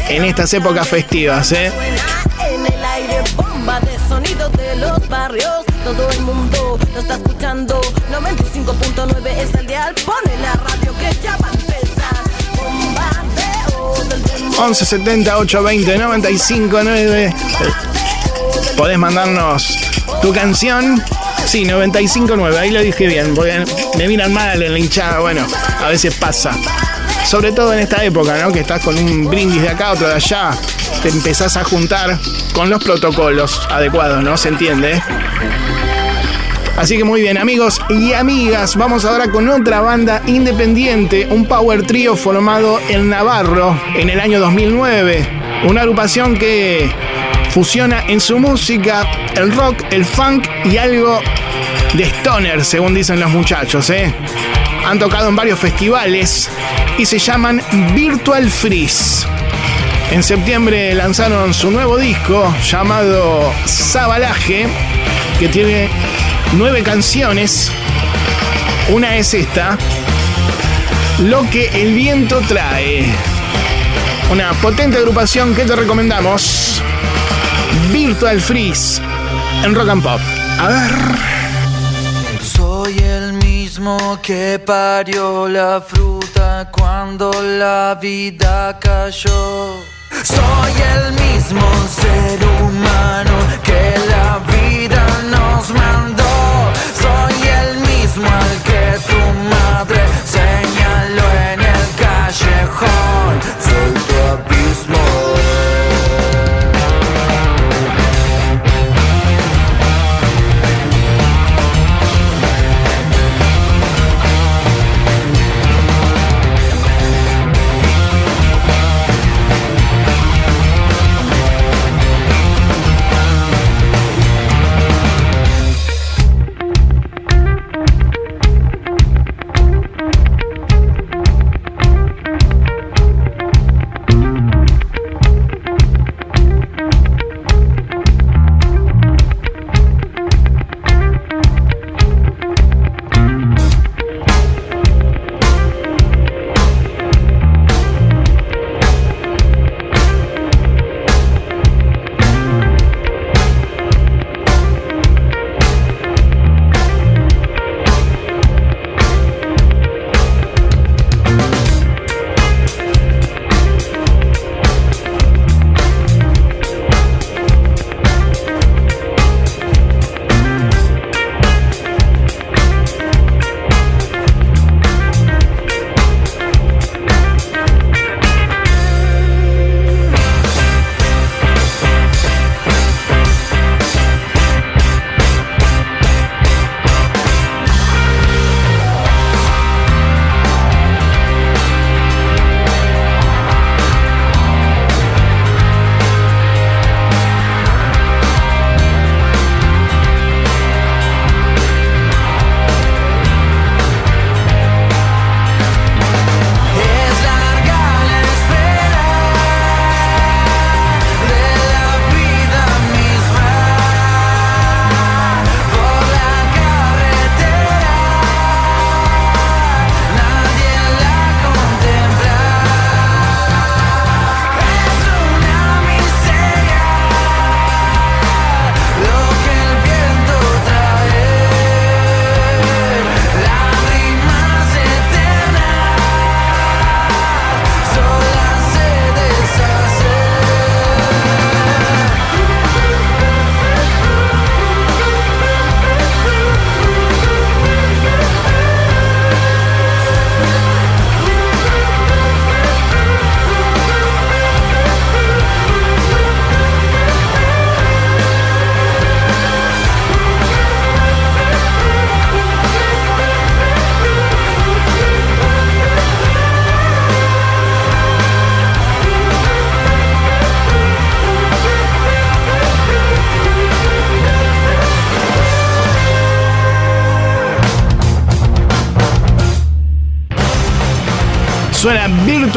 En estas épocas festivas, ¿eh? Los barrios. Todo el mundo lo está escuchando. 95.9 es el dial. Pone la radio que ya va a empezar. Bombardeo del demo. 11 70 820 95 9. Podés mandarnos tu canción. Sí, 959, ahí lo dije bien, porque me miran mal en la hinchada, bueno, a veces pasa. Sobre todo en esta época, ¿no? Que estás con un brindis de acá, otro de allá, te empezás a juntar con los protocolos adecuados, ¿no? Se entiende. Así que muy bien, amigos y amigas, vamos ahora con otra banda independiente, un power trio formado en Navarro en el año 2009. Una agrupación que fusiona en su música el rock, el funk y algo de stoner, según dicen los muchachos. ¿eh? Han tocado en varios festivales y se llaman Virtual Freeze. En septiembre lanzaron su nuevo disco llamado Sabalaje, que tiene nueve canciones. Una es esta, Lo que el viento trae. Una potente agrupación que te recomendamos. Virtual Freeze en Rock and Pop. A ver. Soy el mismo que parió la fruta cuando la vida cayó. Soy el mismo ser humano que la vida nos mandó. Soy el mismo al que tu madre señaló en el callejón. Soy tu abismo.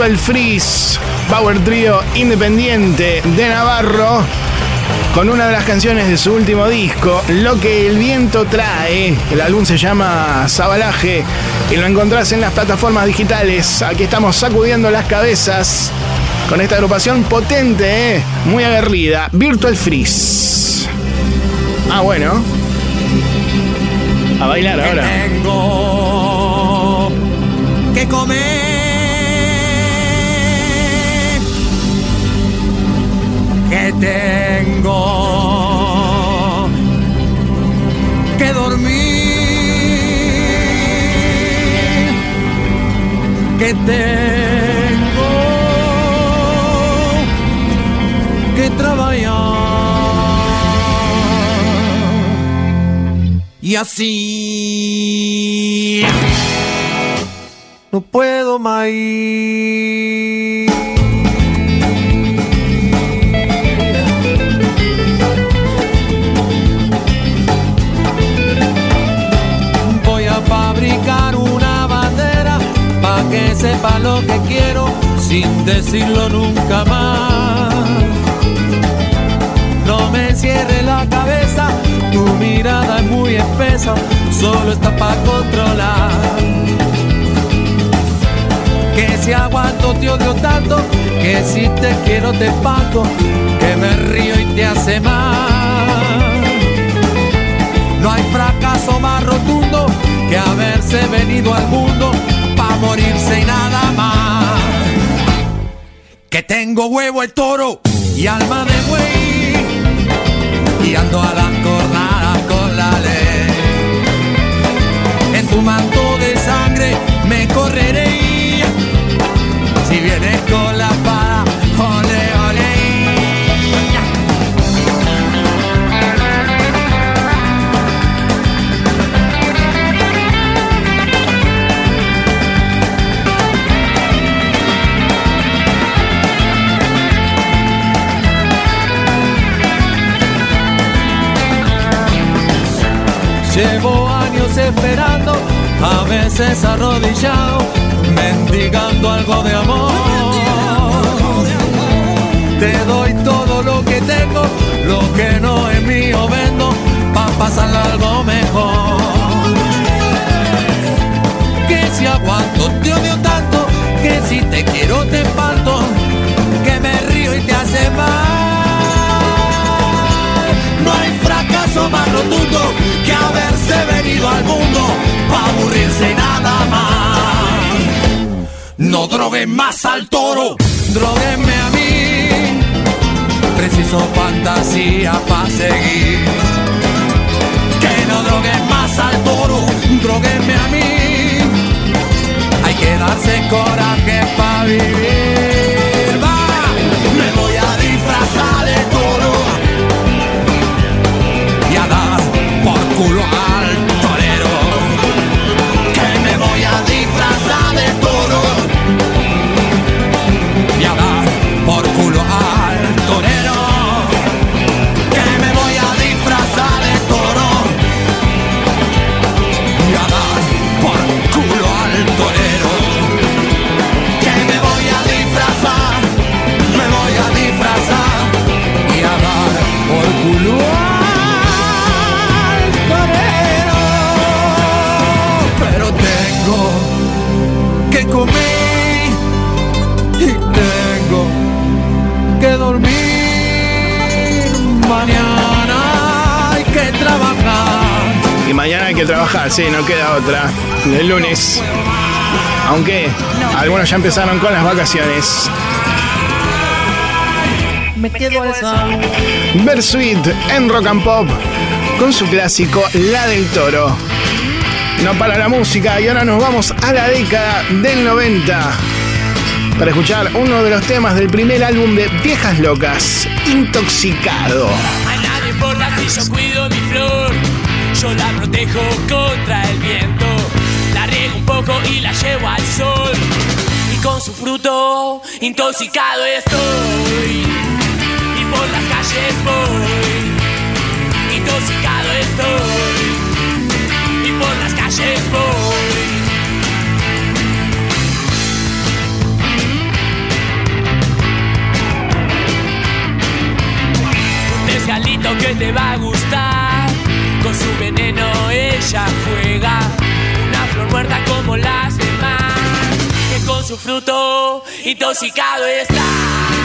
Virtual Freeze, Power Trio independiente de Navarro. con una de las canciones de su último disco, Lo que el viento trae. El álbum se llama Sabalaje y lo encontrás en las plataformas digitales. Aquí estamos sacudiendo las cabezas con esta agrupación potente, ¿eh? muy aguerrida, Virtual Freeze. Ah, bueno. A bailar ahora. Tengo que comer. Que tengo que trabajar. Y así no puedo más sin decirlo nunca más. No me cierre la cabeza, tu mirada es muy espesa, solo está para controlar. Que si aguanto te odio tanto, que si te quiero te espanto, que me río y te hace mal. No hay fracaso más rotundo que haberse venido al mundo para morirse y nada más. Tengo huevo el toro y alma de buey y ando a las jornadas con la ley. En tu manto de sangre me correré. Si vienes con la Llevo años esperando, a veces arrodillado, mendigando algo de amor. Te doy todo lo que tengo, lo que no es mío vendo, pa' pasar algo mejor. Que si aguanto te odio tanto, que si te quiero te espanto, más rotundo que haberse venido al mundo para aburrirse nada más. No droguen más al toro, droguenme a mí. Preciso fantasía para seguir. Que no droguen más al toro, droguenme a mí. Hay que darse coraje para vivir. Va, me voy a disfrazar de por culo que trabajar, sí, no queda otra. El lunes. Aunque algunos ya empezaron con las vacaciones. Me quedo. Bersuit en Rock and Pop con su clásico La del Toro. No para la música y ahora nos vamos a la década del 90 para escuchar uno de los temas del primer álbum de Viejas Locas, Intoxicado. A nadie importa si yo cuido mi flor. La protejo contra el viento. La riego un poco y la llevo al sol. Y con su fruto intoxicado estoy. Y por las calles voy. Intoxicado estoy. Y por las calles voy. Un desgalí que te va a gustar. Con su veneno ella juega, una flor muerta como las demás. Que con su fruto intoxicado estás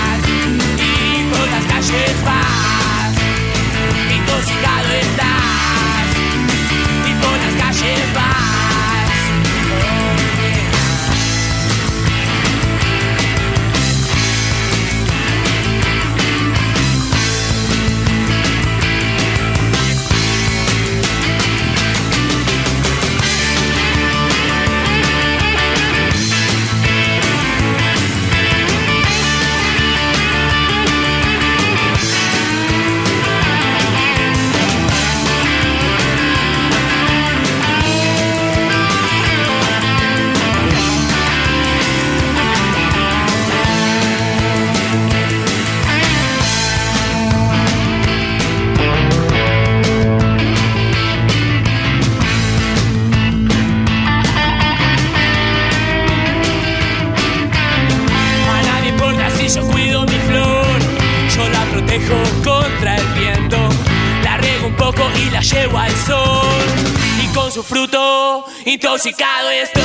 intoxicado estoy,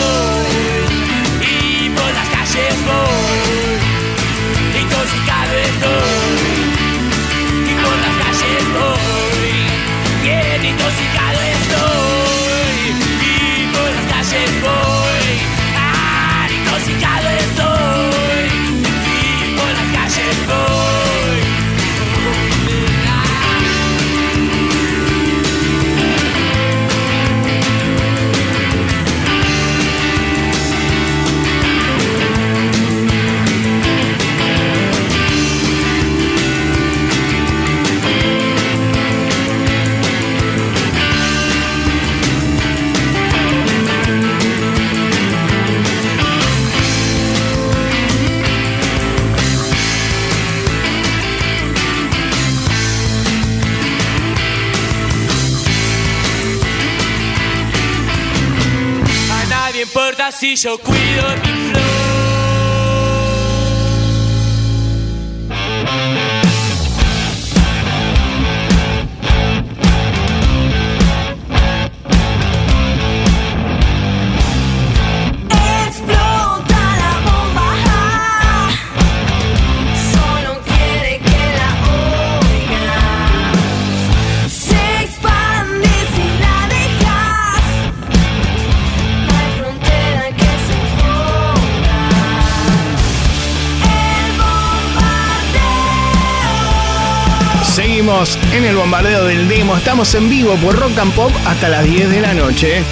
En vivo por Rock and Pop hasta las 10 de la noche.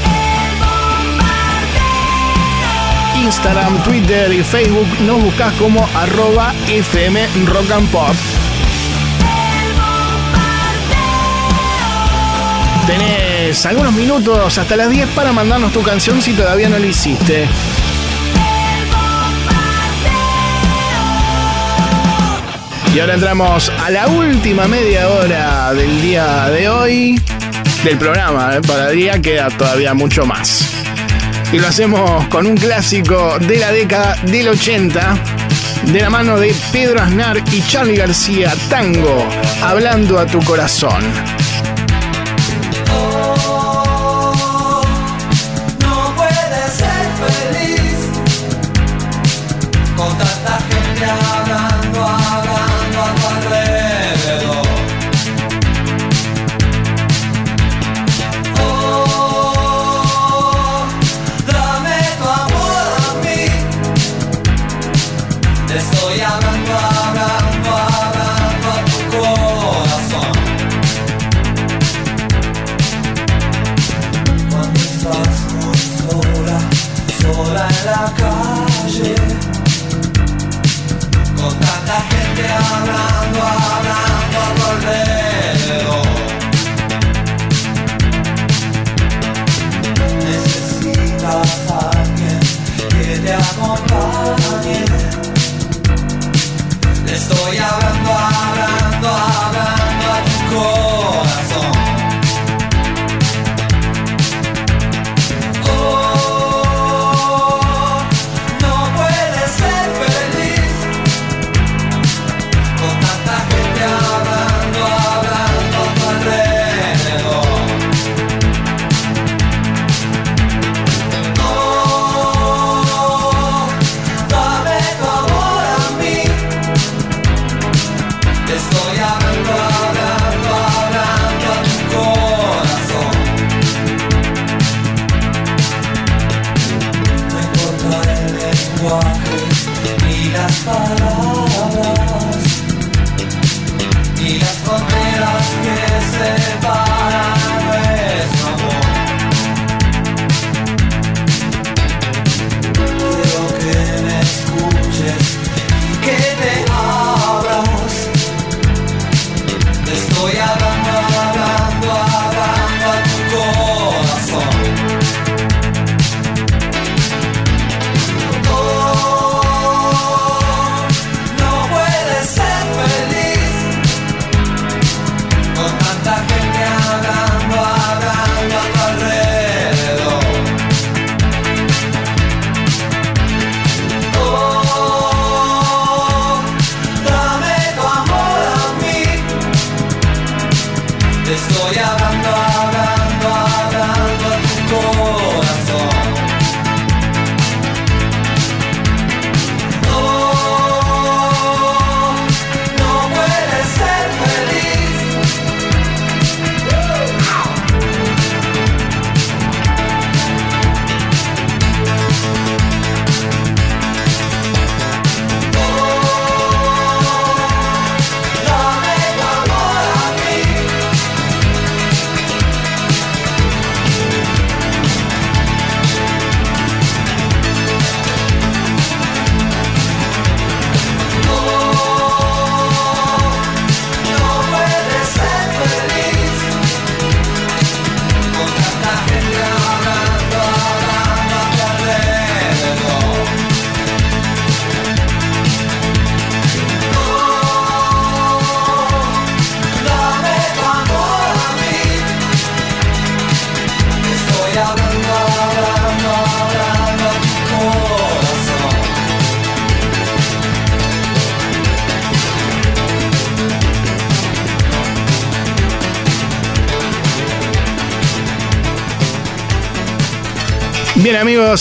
Instagram, Twitter y Facebook nos buscas como arroba FM Rock and Pop. Tenés algunos minutos hasta las 10 para mandarnos tu canción si todavía no lo hiciste. Y ahora entramos a la última media hora del día de hoy, del programa. ¿eh? Para el día queda todavía mucho más. Y lo hacemos con un clásico de la década del 80, de la mano de Pedro Aznar y Charlie García, Tango, hablando a tu corazón.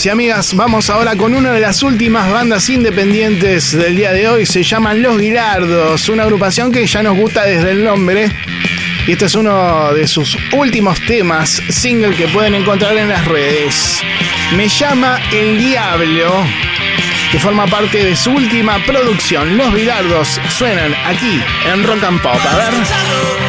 y amigas, vamos ahora con una de las últimas bandas independientes del día de hoy. Se llaman Los Guilardos, una agrupación que ya nos gusta desde el nombre. Y este es uno de sus últimos temas, single que pueden encontrar en las redes. Me llama El Diablo, que forma parte de su última producción. Los Guilardos suenan aquí en Rock and Pop. A ver.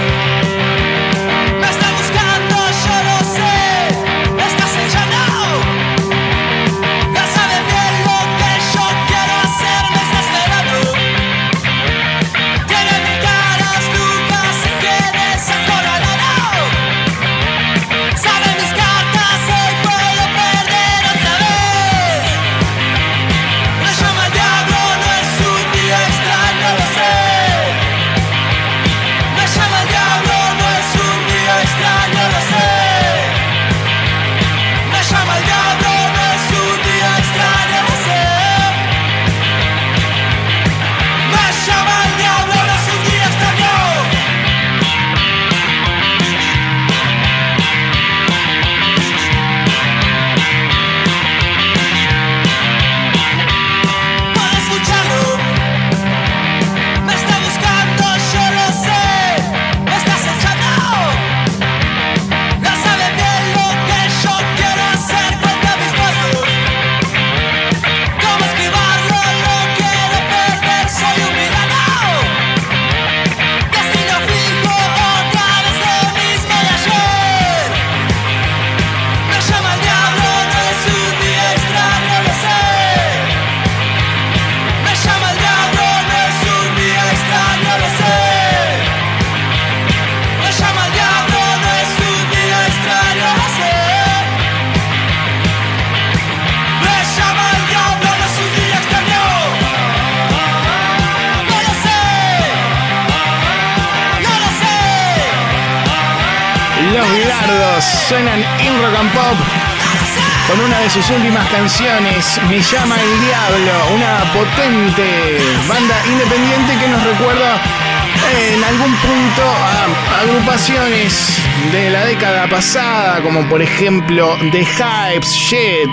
sus últimas canciones, Me llama el diablo, una potente banda independiente que nos recuerda eh, en algún punto a agrupaciones de la década pasada, como por ejemplo The Hypes, Shit.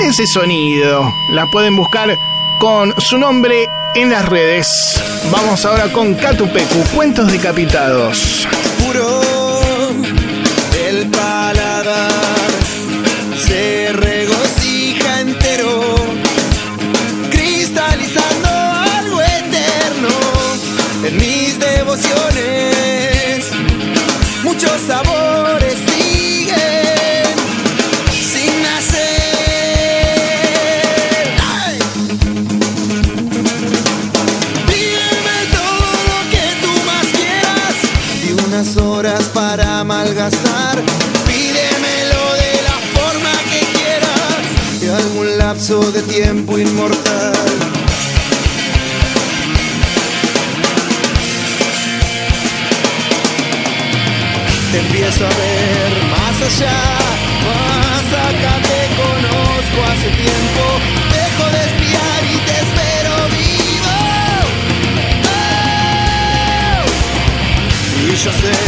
Ese sonido, la pueden buscar con su nombre en las redes. Vamos ahora con Catupecu, Cuentos Decapitados. Puro del paladar. Tiempo inmortal. Te empiezo a ver más allá, más acá te conozco hace tiempo. Dejo de espiar y te espero vivo. Oh. Y yo sé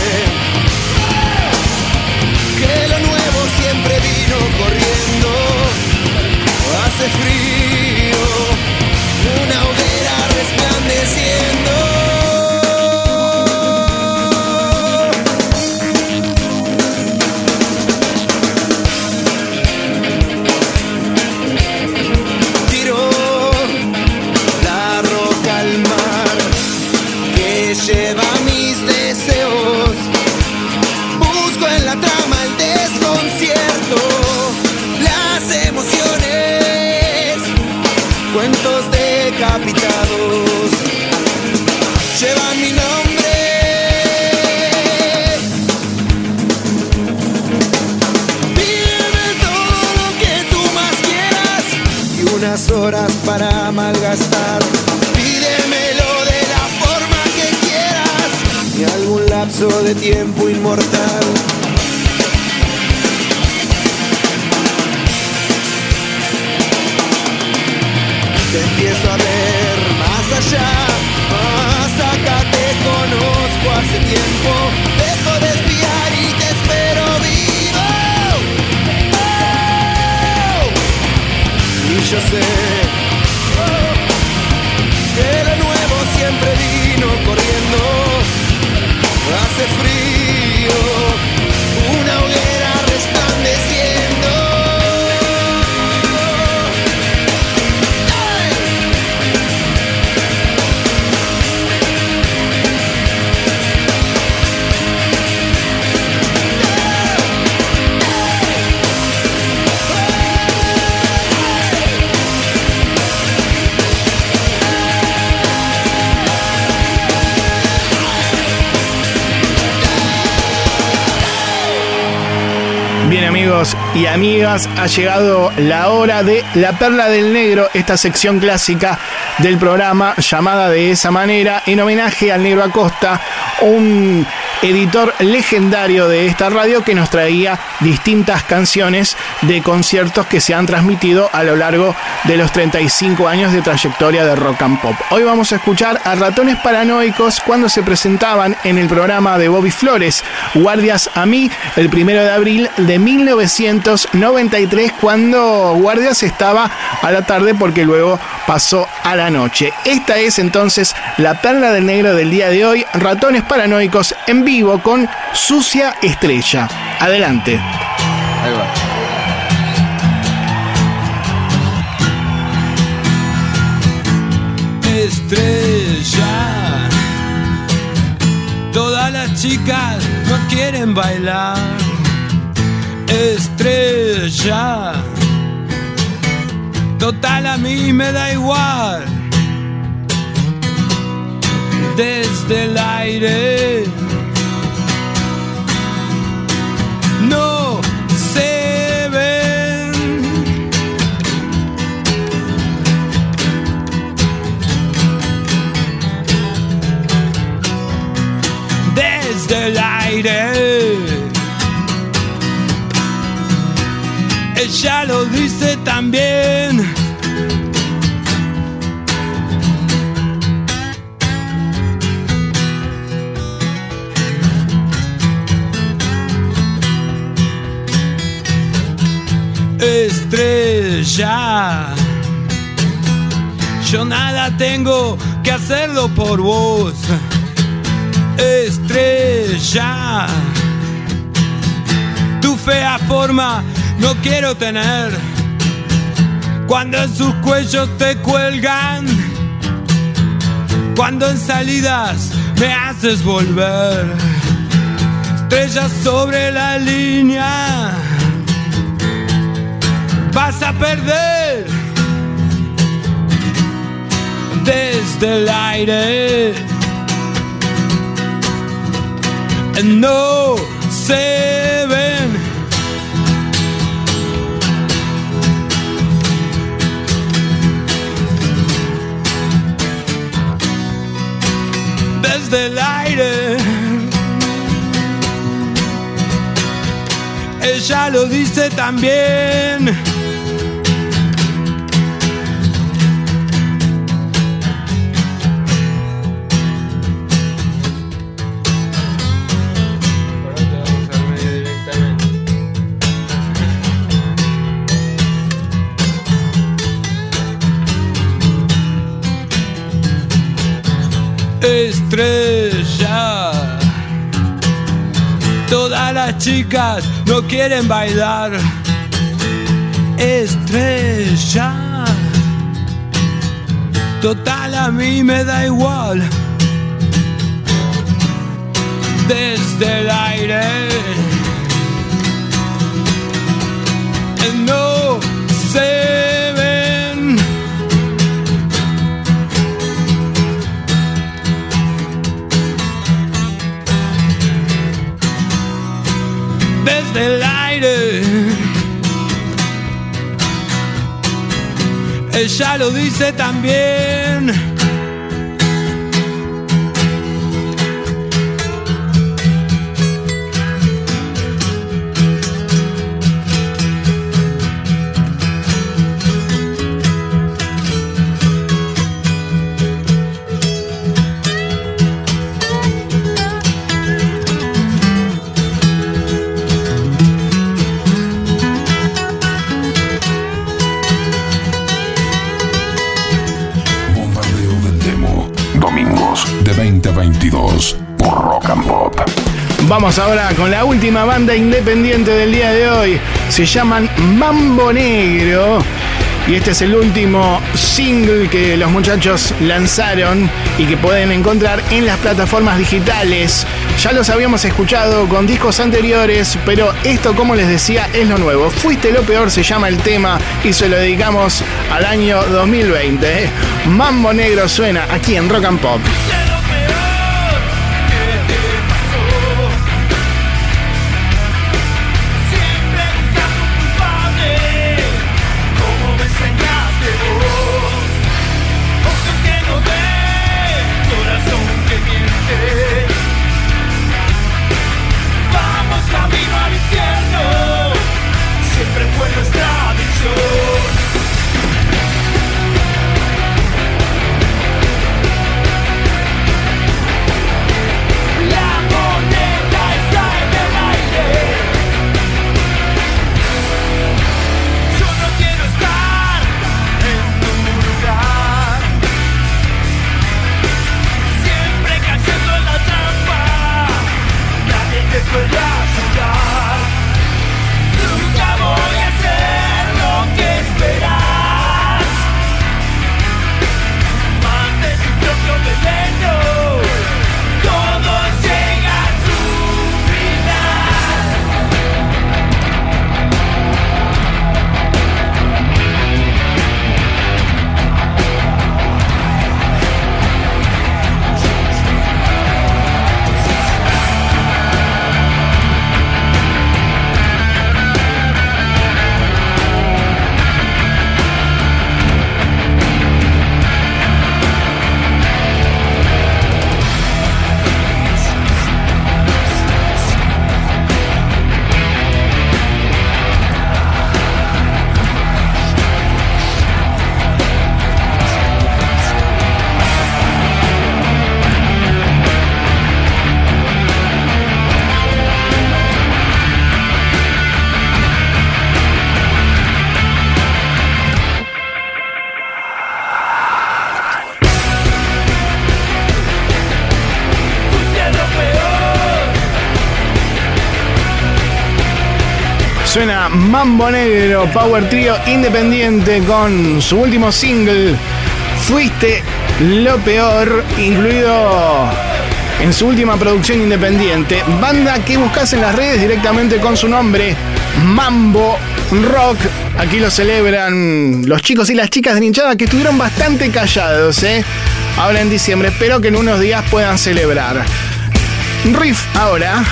amigas, ha llegado la hora de La Perla del Negro, esta sección clásica del programa llamada de esa manera en homenaje al Negro Acosta, un editor legendario de esta radio que nos traía distintas canciones de conciertos que se han transmitido a lo largo de los 35 años de trayectoria de rock and pop. Hoy vamos a escuchar a Ratones Paranoicos cuando se presentaban en el programa de Bobby Flores, Guardias a mí, el primero de abril de 1993, cuando Guardias estaba a la tarde porque luego pasó a la noche. Esta es entonces la perla del negro del día de hoy, Ratones Paranoicos en vivo con Sucia Estrella. Adelante. Ahí va. estrella. Todas las chicas no quieren bailar. Estrella. Total a mí me da igual. Desde el aire. Ella lo dice también. Estrella. Yo nada tengo que hacerlo por vos estrella. Tu fea forma no quiero tener. Cuando en sus cuellos te cuelgan. Cuando en salidas me haces volver. Estrellas sobre la línea. Vas a perder. Desde el aire. and no saving. Desde el aire, ella lo dice también. Estrella. Todas las chicas no quieren bailar. Estrella. Total a mí me da igual. Desde el aire. No se desde el aire. Ella lo dice también. 2022 por Rock and Pop. Vamos ahora con la última banda independiente del día de hoy. Se llaman Mambo Negro. Y este es el último single que los muchachos lanzaron y que pueden encontrar en las plataformas digitales. Ya los habíamos escuchado con discos anteriores, pero esto, como les decía, es lo nuevo. Fuiste lo peor se llama el tema y se lo dedicamos al año 2020. ¿eh? Mambo Negro suena aquí en Rock and Pop. Mambo Negro, Power Trio independiente con su último single, Fuiste lo peor, incluido en su última producción independiente. Banda que buscas en las redes directamente con su nombre, Mambo Rock. Aquí lo celebran los chicos y las chicas de hinchada que estuvieron bastante callados, ¿eh? Ahora en diciembre. Espero que en unos días puedan celebrar. Riff ahora.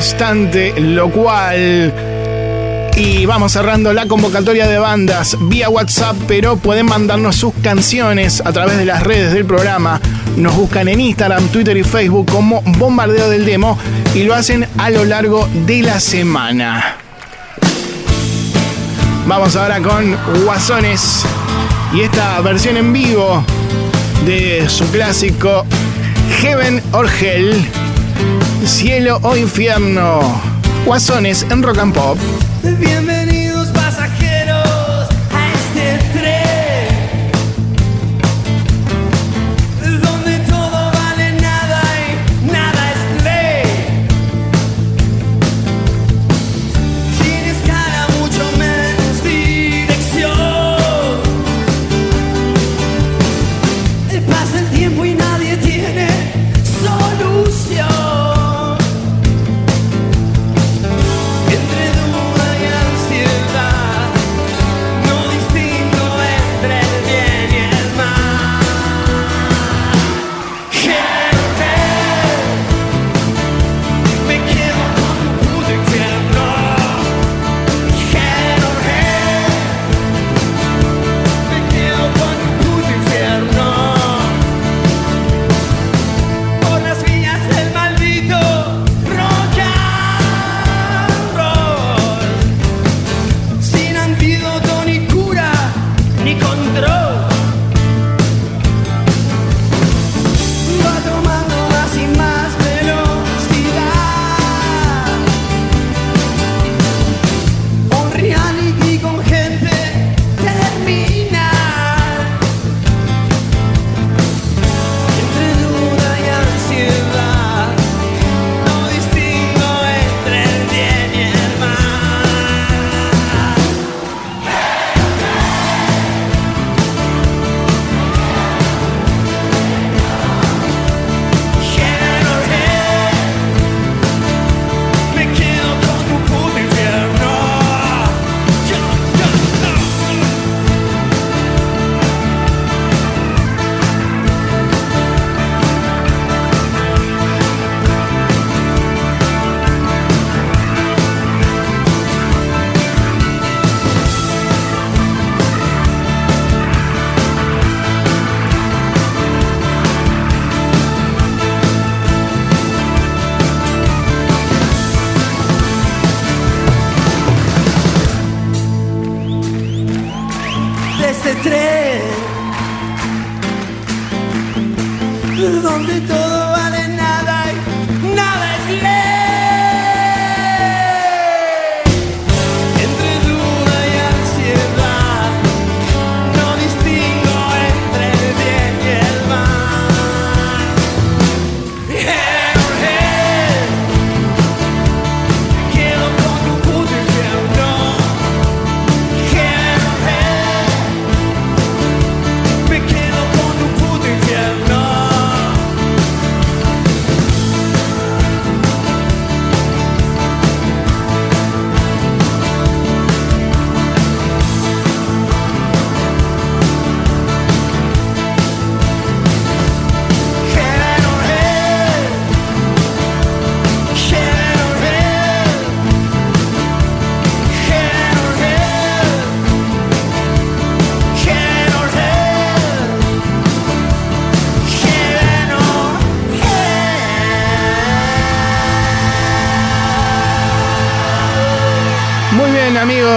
Con No obstante, lo cual. Y vamos cerrando la convocatoria de bandas vía WhatsApp, pero pueden mandarnos sus canciones a través de las redes del programa. Nos buscan en Instagram, Twitter y Facebook como Bombardeo del Demo y lo hacen a lo largo de la semana. Vamos ahora con Guasones y esta versión en vivo de su clásico Heaven or Hell, Cielo o Infierno. Guasones en Rock and Pop.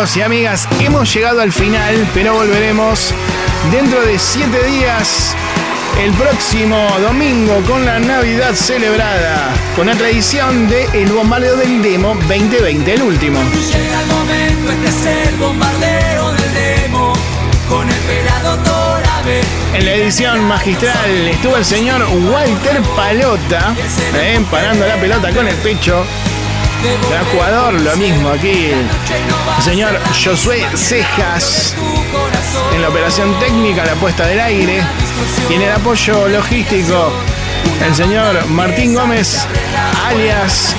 Amigos y amigas, hemos llegado al final, pero volveremos dentro de siete días, el próximo domingo con la Navidad celebrada, con la tradición de El Bombardeo del Demo 2020, el último. Llega el momento, este es el bombardeo del demo con el pelado Torabe. En la edición magistral estuvo el señor Walter Palota, eh, parando la pelota con el pecho. Gran jugador, lo mismo aquí. El señor Josué Cejas en la operación técnica, la puesta del aire. Y en el apoyo logístico, el señor Martín Gómez, alias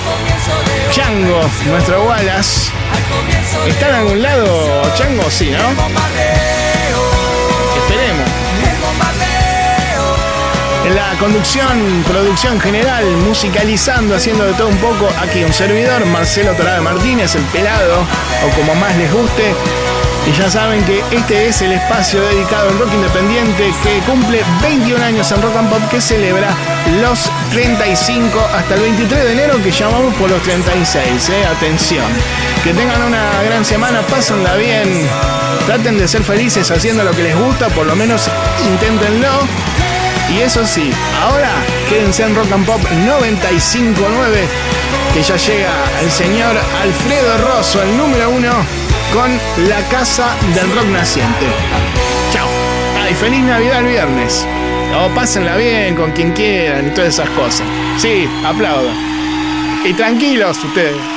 Chango, nuestro Wallace. ¿Está en algún lado Chango? Sí, ¿no? La conducción, producción general, musicalizando, haciendo de todo un poco, aquí un servidor, Marcelo Torabe Martínez, el pelado, o como más les guste. Y ya saben que este es el espacio dedicado al rock independiente que cumple 21 años en Rock and Pop, que celebra los 35 hasta el 23 de enero, que llamamos por los 36. ¿eh? Atención. Que tengan una gran semana, pásenla bien. Traten de ser felices haciendo lo que les gusta, por lo menos inténtenlo. Y eso sí, ahora quédense en Rock and Pop 95.9, que ya llega el señor Alfredo Rosso, el número uno, con la Casa del Rock Naciente. Chao. Ay, feliz Navidad el viernes. O pásenla bien con quien quieran y todas esas cosas. Sí, aplaudan. Y tranquilos ustedes.